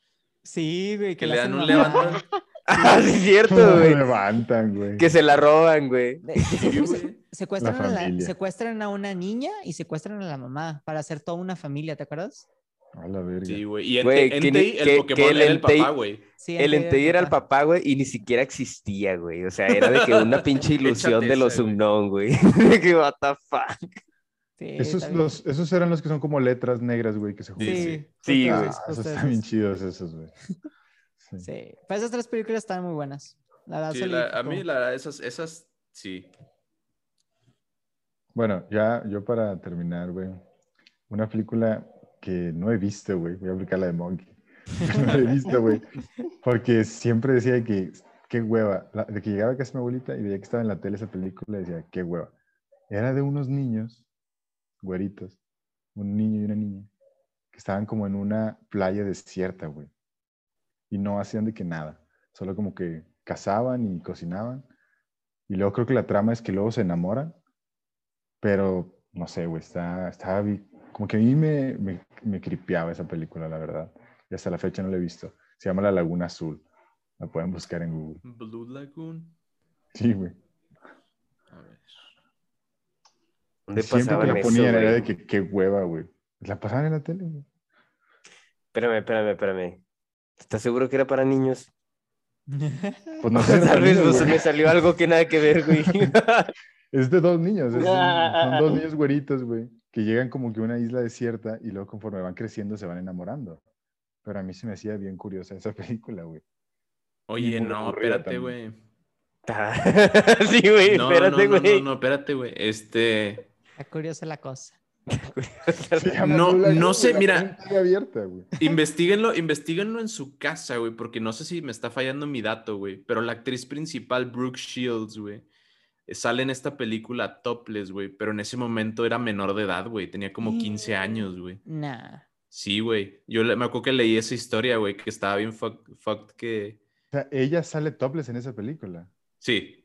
Sí, güey, Que le dan un levantón. Ah, sí, es cierto, güey. levantan, güey. Que se la roban, güey. De- Sí, güey. se- secuestran, La a la- familia. secuestran a una niña y secuestran a la mamá para hacer toda una familia, ¿te acuerdas? A la verga. Sí, güey. Y Entei, el que- Pokémon que el era el Entei- papá, güey. Sí, El Entei era el papá. güey, y ni siquiera existía, güey. O sea, era de que una pinche ilusión de los. Unknown, güey. De que, what the fuck. Sí, Esos, los, esos eran los que son como letras negras, güey, que se Sí, juntan. Sí, sí. Güey. esos, Ah, están bien chidos esos, güey. Sí. Sí, pero esas tres películas están muy buenas. La verdad, Sí, la- a mí, la, esas, esas, sí. Bueno, ya yo para terminar, güey, una película que no he visto, güey, voy a aplicar la de Monkey. no he visto, güey, porque siempre decía que, qué hueva, La- de que llegaba a casa mi abuelita y veía que estaba en la tele esa película decía, qué hueva. Era de unos niños, güeritos, un niño y una niña, que estaban como en una playa desierta, güey, y no hacían de que nada, solo como que cazaban y cocinaban, y luego creo que la trama es que luego se enamoran pero no sé, güey, está, vi- como que a mí me, me, me cripeaba esa película, la verdad. Y hasta la fecha no la he visto. Se llama La Laguna Azul. La pueden buscar en Google. Blue Lagoon. Sí, güey. A ver. ¿Dónde Siempre que la eso, ponían era de que qué hueva, güey. La pasaban en la tele, güey. Espérame, espérame, espérame. ¿Estás seguro que era para niños? Pues no sé, Tal vez niños, pues, me salió algo que nada que ver, güey. Es de dos niños. es- son dos niños güeritos, güey, que llegan como que a una isla desierta y luego conforme van creciendo se van enamorando. Pero a mí se me hacía bien curiosa esa película, güey. Oye, no, espérate, güey. sí, güey, No, espérate, no, no, güey. no, no, espérate, güey. Este. Está curiosa la cosa. No, no sé, güey, mira. abierta, güey. Investíguenlo, investiguenlo en su casa, güey, porque no sé si me está fallando mi dato, güey. Pero la actriz principal, Brooke Shields, güey, sale en esta película topless, güey. Pero en ese momento era menor de edad, güey. Tenía como 15 años, güey. Nah. Sí, güey. Yo le- me acuerdo que leí esa historia, güey, que estaba bien fuck- fucked que. O sea, ella sale topless en esa película. Sí,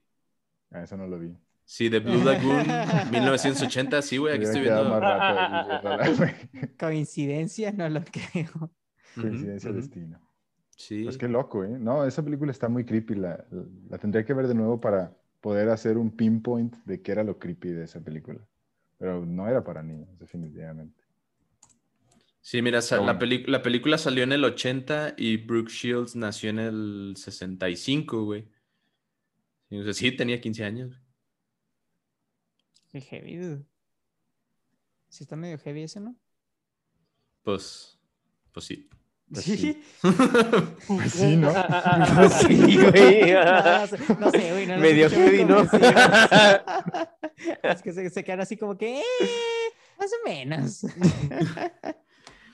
Ah, eso no lo vi. sí, de Blue Lagoon, 1980, sí, güey, aquí estoy viendo. más rato. Coincidencia, no lo creo. Coincidencia destino. Sí. Pues qué loco, ¿eh? No, esa película está muy creepy. La, la tendría que ver de nuevo para poder hacer un pinpoint de qué era lo creepy de esa película. Pero no era para niños, definitivamente. Sí, mira, la, bueno. peli- la película salió en el 80 y Brooke Shields nació en el 65, güey. Sí, o sea, sí, tenía 15 años. Qué heavy, dude. Sí está medio heavy ese, ¿no? Pues, pues sí. Pues sí. Pues sí, Sí, ¿no? güey. No, no sé, no sé, güey. No muy heavy, ¿no? es que se, se quedan así como que, eh, más o menos.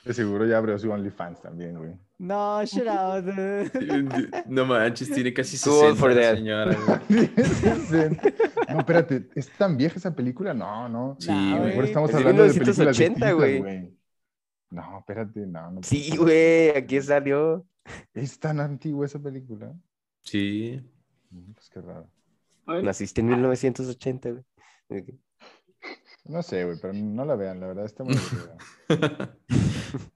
De seguro ya abrió su OnlyFans también, güey. no, shut out. No manches, tiene casi Too old 60 for that. señora, güey. no, espérate, ¿es tan vieja esa película? No, no. Sí, No, A lo güey. mejor estamos Es hablando de películas 1980, distintas, güey. No, espérate, no. no Sí, güey, aquí salió. ¿Es tan antigua esa película? Sí. Mm, Pues qué raro. Naciste en 1980, güey. No sé, güey, pero no la vean, la verdad está muy.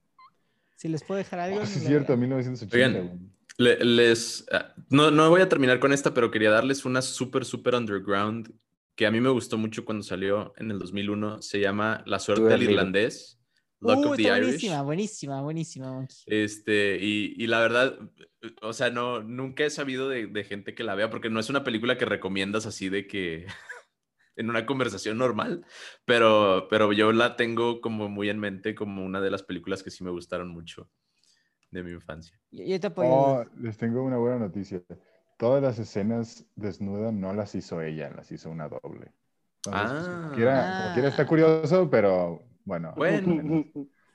Si les puedo dejar algo. Ah, sí, lo es cierto, vean. 1980, Oigan. güey. Le- les, ah, no, no voy a terminar con esta, pero quería darles una súper, súper underground que a mí me gustó mucho cuando salió en el 2001. Se llama La suerte del irlandés. Luck Uh, of the está Irish. buenísima, buenísima, buenísima, Monkey. Este, y, y la verdad, o sea, no, nunca he sabido de, de gente que la vea, porque no es una película que recomiendas así de que en una conversación normal, pero, pero yo la tengo como muy en mente como una de las películas que sí me gustaron mucho de mi infancia. Yo, yo te apoyo. Oh, les tengo una buena noticia. Todas las escenas desnudas no las hizo ella, las hizo una doble. Entonces, como, Ah. quiera, como quiera está curioso, pero bueno. Bueno.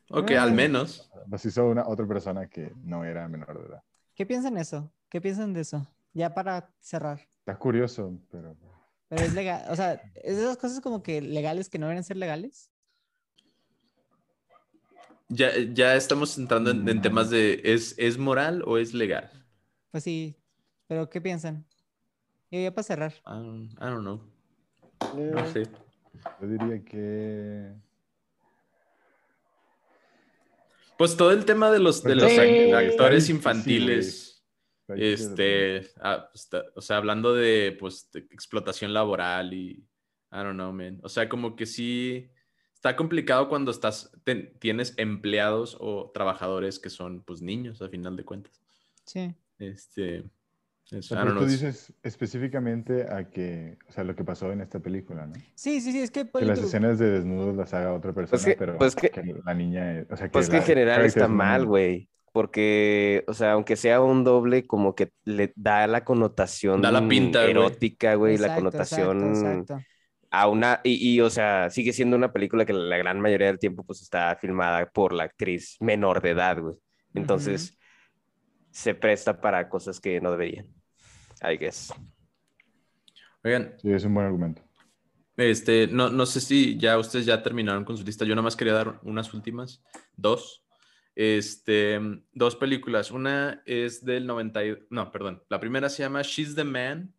Ok, Ah. al menos. Las hizo una otra persona que no era menor de edad. ¿Qué piensan de eso? ¿Qué piensan de eso? Ya para cerrar. Está curioso, pero Pero es legal, o sea, es de esas cosas como que legales que no deben ser legales. Ya, ya estamos entrando en, en temas de ¿es, ¿es moral o es legal? Pues sí, pero ¿qué piensan? Y ya para cerrar. I don't, I don't know. No sé. yo diría que Pues todo el tema de los, de los sí, ac- está actores infantiles. Este, ah, pues, o sea, hablando de, pues, de explotación laboral y, I don't know, man. O sea, como que sí, está complicado cuando estás, ten- tienes empleados o trabajadores que son pues niños a final de cuentas. Sí. Este, Pero tú dices específicamente a que, o sea, lo que pasó en esta película, ¿no? Sí, sí, sí, es que... Que las tú- escenas de desnudos las haga otra persona, que- pero pues que- la niña, o sea, que Pues que en general está mal, güey. Porque, o sea, aunque sea un doble, como que le da la connotación Da la pinta, erótica, güey, la connotación exacto, exacto. a una, y, y, o sea, sigue siendo una película que la gran mayoría del tiempo pues está filmada por la actriz menor de edad, güey. Entonces, se presta para cosas que no deberían, I guess. Oigan, Sí, es un buen argumento. este, no, no sé si ya ustedes ya terminaron con su lista. Yo nada más quería dar unas últimas, dos. Este, dos películas. Una es del 90, y- no, perdón. La primera se llama She's the Man,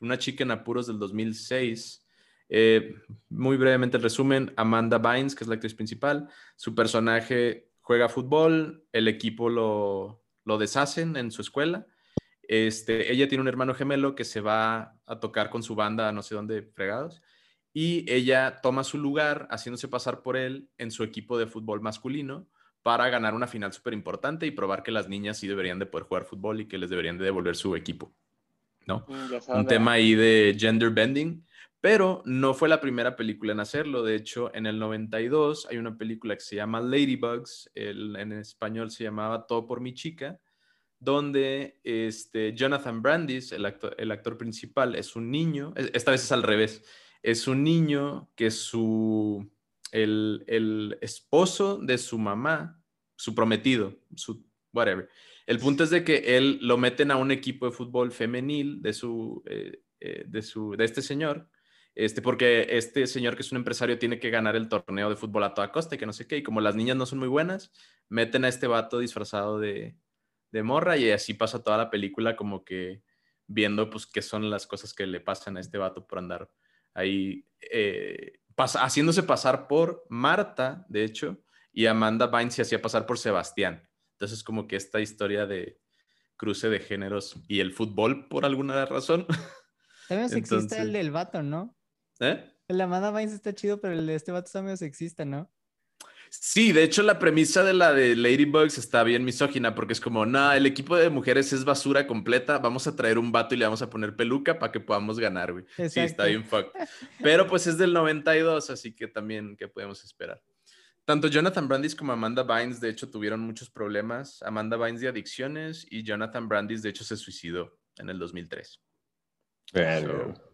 una chica en apuros del 2006. Eh, muy brevemente el resumen, Amanda Bynes, que es la actriz principal, su personaje juega fútbol, el equipo lo, lo deshacen en su escuela. Este, ella tiene un hermano gemelo que se va a tocar con su banda a no sé dónde fregados y ella toma su lugar haciéndose pasar por él en su equipo de fútbol masculino para ganar una final súper importante y probar que las niñas sí deberían de poder jugar fútbol y que les deberían de devolver su equipo, ¿no? Mm, un tema ahí de gender bending, pero no fue la primera película en hacerlo. De hecho, en el 92 hay una película que se llama Ladybugs, el- en español se llamaba Todo por mi chica, donde este, Jonathan Brandis, el actor, principal, es un niño, es- esta vez es al revés, es un niño que su, el, el esposo de su mamá, su prometido, su whatever. El punto es de que él lo meten a un equipo de fútbol femenil de su, eh, eh, de su, de este señor, este, porque este señor que es un empresario tiene que ganar el torneo de fútbol a toda costa y que no sé qué, y como las niñas no son muy buenas, meten a este vato disfrazado de, de morra y así pasa toda la película como que viendo pues qué son las cosas que le pasan a este vato por andar ahí eh, pas- haciéndose pasar por Marta, de hecho, y Amanda Bynes se hacía pasar por Sebastián. Entonces como que esta historia de cruce de géneros y el fútbol por alguna razón. También Entonces- el del vato, ¿no? ¿Eh? El de Amanda Bynes está chido, pero el de este vato está medio sexista, ¿no? Sí, de hecho la premisa de la de Ladybugs está bien misógina porque es como, no, el equipo de mujeres es basura completa, vamos a traer un vato y le vamos a poner peluca para que podamos ganar, güey. Sí, está bien fuck. Pero pues es del 92, así que también, ¿qué podemos esperar? Tanto Jonathan Brandis como Amanda Bynes, de hecho, tuvieron muchos problemas. Amanda Bynes de adicciones y Jonathan Brandis, de hecho, se suicidó en el 2003. Verga. So,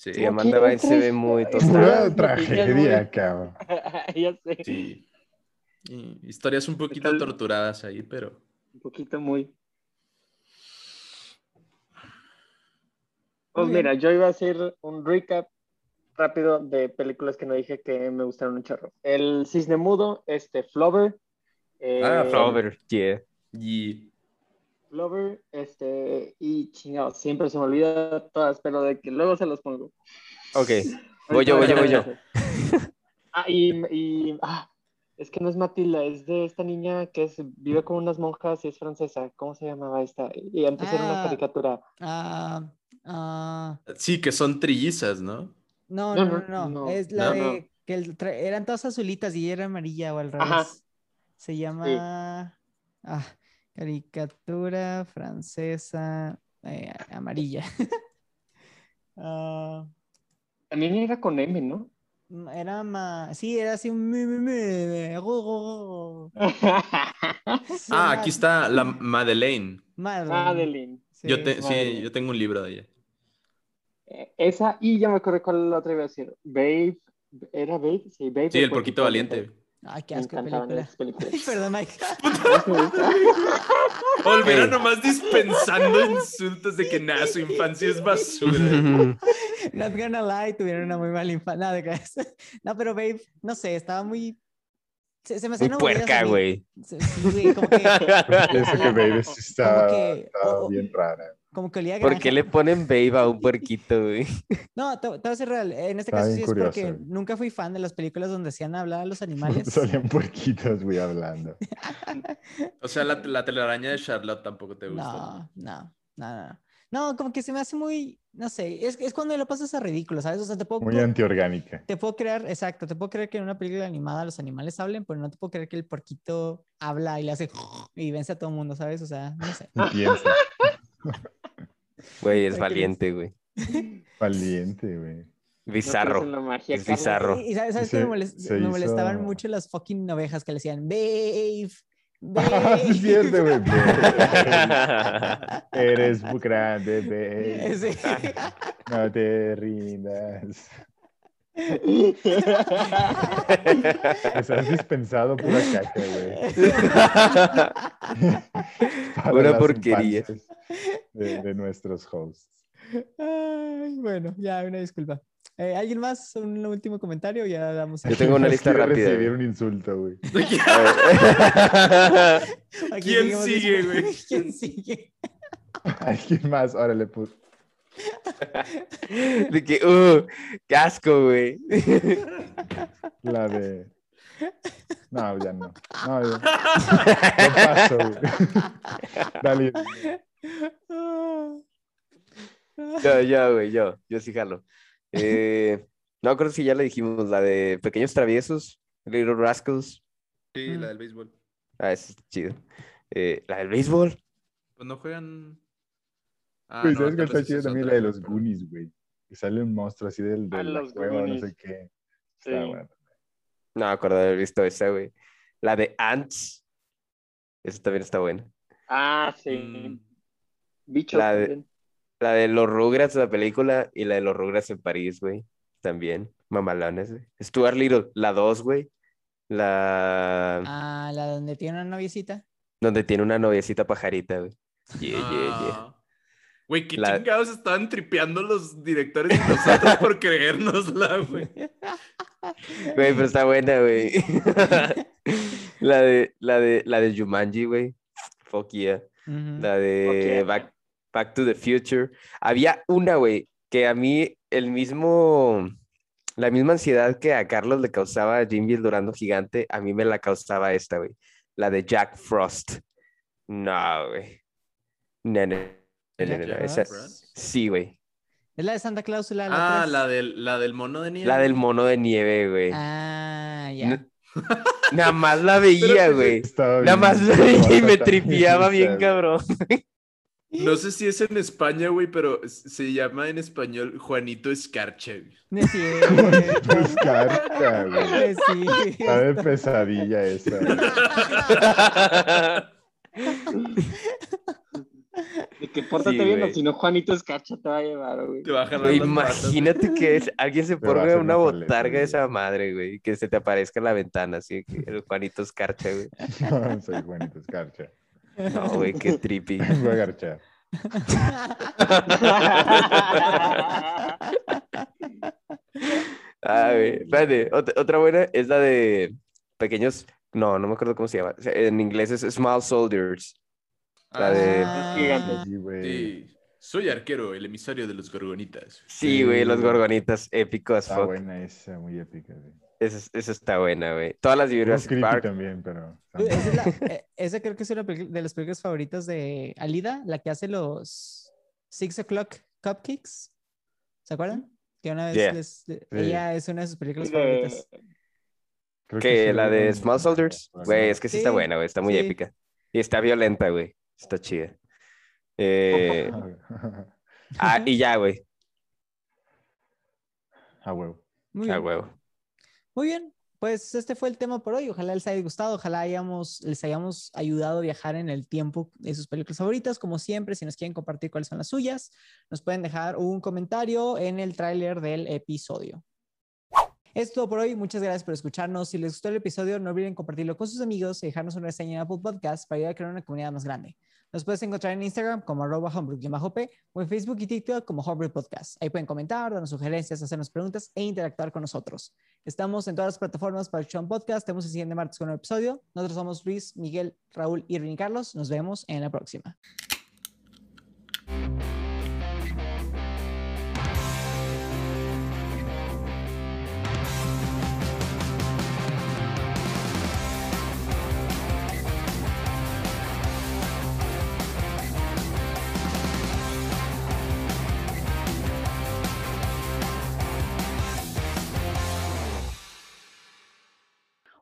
sí, Sí, Amanda Bynes se ve muy Es tostada. tragedia, cabrón. ya sé. sí. Y historias un poquito torturadas ahí, pero... Un poquito muy. Pues Muy mira, yo iba a hacer un recap rápido de películas que no dije que me gustaron un chorro. El Cisne Mudo, este, Flover. eh, Ah, Flower, yeah. Y Flover, este, y chingado, siempre se me olvida todas, pero de que luego se los pongo. Ok, voy yo, voy yo, voy yo. Ah, y, y- ah, es que no es Matilda, es de esta niña que es, vive con unas monjas y es francesa. ¿Cómo se llamaba esta? Y antes era una Ah. caricatura. Ah, ah, sí, que son trillizas, ¿no? no, No, no, no, no, no, Es la no, de no. que el eran todas azulitas y ella era amarilla o al revés. Ajá. Se llama ah, caricatura francesa eh, amarilla. Ah, También era con M, ¿no? mm, era más. Sí, era así un. Ah, aquí está la Madeleine. Madeline. Madeline. Yo Sí. te- sí, Madeleine. yo tengo un libro de ella. Eh, Esa, y ya me acuerdo cuál la otra iba a decir. Babe, ¿era Babe? Sí, Babe. Sí, el porquito valiente. Ay, qué asco de película. esas películas. Ay, perdón, Mike. Olvera nomás dispensando insultos de que nada, su infancia es basura. Not gonna lie, tuvieron una muy mala infancia. No, de cabeza. no, pero babe, no sé, estaba muy. Se, se me Muy puerca, güey. Sí, güey, como que, Pienso que Baby sí está, que- está o- bien rara. Como que olía a ¿Por qué le ponen babe a un puerquito, güey? No, te, te voy a ser real. En este Estaba caso sí es porque nunca fui fan de las películas donde hacían hablar a los animales. Salían puerquitos, güey, hablando. O sea, la, la telaraña de Charlotte tampoco te gusta. No, no, no, no. no. No, como que se me hace muy, no sé, es, es cuando lo pasas a ridículo, ¿sabes? O sea, te puedo, Muy antiorgánica. te puedo creer, exacto, te puedo creer que en una película animada los animales hablen, pero no te puedo creer que el porquito habla y le hace y vence a todo el mundo, ¿sabes? O sea, no sé. Y piensa. Güey, es valiente, güey. Valiente, güey. Bizarro. magia, Es Carlos. bizarro. Y, sabes, ¿sabes qué me, molest- se me molestaban mucho las fucking ovejas que le decían, Babe, Ah, sí, es cierto, babe. güey. Eres muy grande, babe. Sí. No te rindas. Les has dispensado pura caca, güey. Una porquería. De, de nuestros hosts. Ay, bueno, ya, una disculpa. Eh, ¿Alguien más? ¿Un último comentario? Ya damos. Yo tengo una lista rápida, recibir un insulto, güey. ¿Quién sigue, güey? ¿Quién sigue? ¿Alguien más? Órale, pues. De que, uh, qué asco, güey. La de. No, ya no. No, ya. No paso, güey. Dale. Yo, yo, güey, yo, yo sí jalo. Eh, no creo si ya le dijimos, la de Pequeños Traviesos, Little Rascals. Sí, la del béisbol. Ah, está chido. Eh, la del béisbol. Pues no juegan. Ah, no, ¿sabes tal está otra, también? La de los pero- Goonies, güey. Que sale un monstruo así del, Ah, de la los cueva, no sé qué. Sí. Está bueno. No me acuerdo de haber visto esa, güey. La de Ants. Esa también está buena. Ah, sí. Mm, Bichos La de- también. La de los Rugrats, la película, y la de los Rugrats en París, güey. También. Mamalones, güey. Stuart Little, la 2, güey. La... Ah, la donde tiene una noviecita. Donde tiene una noviecita pajarita, güey. Yeah, yeah, yeah. Güey, qué La- chingados estaban tripeando los directores y nosotros por creérnosla, güey. Güey, pero está buena, güey. la de, la de, la de Jumanji, güey. Fuck yeah. La de yeah. Back, Back to the Future. Había una, güey, que a mí el mismo, la misma ansiedad que a Carlos le causaba a Jimmy el Durando Gigante, a mí me la causaba esta, güey. La de Jack Frost. No, güey. No, no, esa-. Sí, güey. Es la de Santa Claus, la, Ah, tres. la del, la del mono de nieve. La del mono de nieve, güey. Ah, ya. No- Nada más la veía, güey. Nada más la veía y me tripiaba bien, cabrón. No sé si es en España, güey, pero se llama en español Juanito Escarcha. güey. Cierto. Escarcha, güey. cierto. Está de pesadilla esa. güey. De que pórtate Sí, bien, o si no, Juanito Escarcha te va a llevar, güey. Te va a jalar Güey, las patas, güey. Imagínate que es- alguien se a ponga una paleta, botarga de esa madre, güey, que se te aparezca en la ventana, así que el Juanito Escarcha, güey. No, soy Juanito Escarcha. No, güey, qué trippy. Vengo a garchar. Ah, güey, espérate, ot- otra buena es la de pequeños, no, no me acuerdo cómo se llama. En inglés es Small Soldiers. La de- Ah, Gigantes. Sí, güey. Sí. Soy arquero, el emisario de los gorgonitas. Sí, güey, los Sí. gorgonitas, épico as Está fuck. buena esa, muy épica. güey. Esa, esa está buena, güey. Todas las de Jurassic Park. también, pero. Esa, es la- eh, esa creo que es una de las películas favoritas de Alida, la que hace los Six O'Clock Cupcakes. ¿Se acuerdan? Que una vez Yeah. les- ella es una de sus películas favoritas. Creo Que sí la de. Small Soldiers, güey, es que sí, está Sí, buena, güey, está muy sí. épica. Y está violenta, güey. Está chida. Eh, ah, y ya, güey. A huevo. Muy A bien. huevo. Muy bien, pues este fue el tema por hoy. Ojalá les haya gustado, ojalá hayamos, les hayamos ayudado a viajar en el tiempo de sus películas favoritas. Como siempre, si nos quieren compartir cuáles son las suyas, nos pueden dejar un comentario en el tráiler del episodio. Es todo por hoy. Muchas gracias por escucharnos. Si les gustó el episodio, no olviden compartirlo con sus amigos y dejarnos una reseña en Apple Podcast para ayudar a crear una comunidad más grande. Nos puedes encontrar en Instagram como arroba homebrew-p o en Facebook y TikTok como Homebrew Podcast. Ahí pueden comentar, darnos sugerencias, hacernos preguntas e interactuar con nosotros. Estamos en todas las plataformas para escuchar un podcast. Tenemos el siguiente martes con un episodio. Nosotros somos Luis, Miguel, Raúl, Irving y Carlos. Nos vemos en la próxima.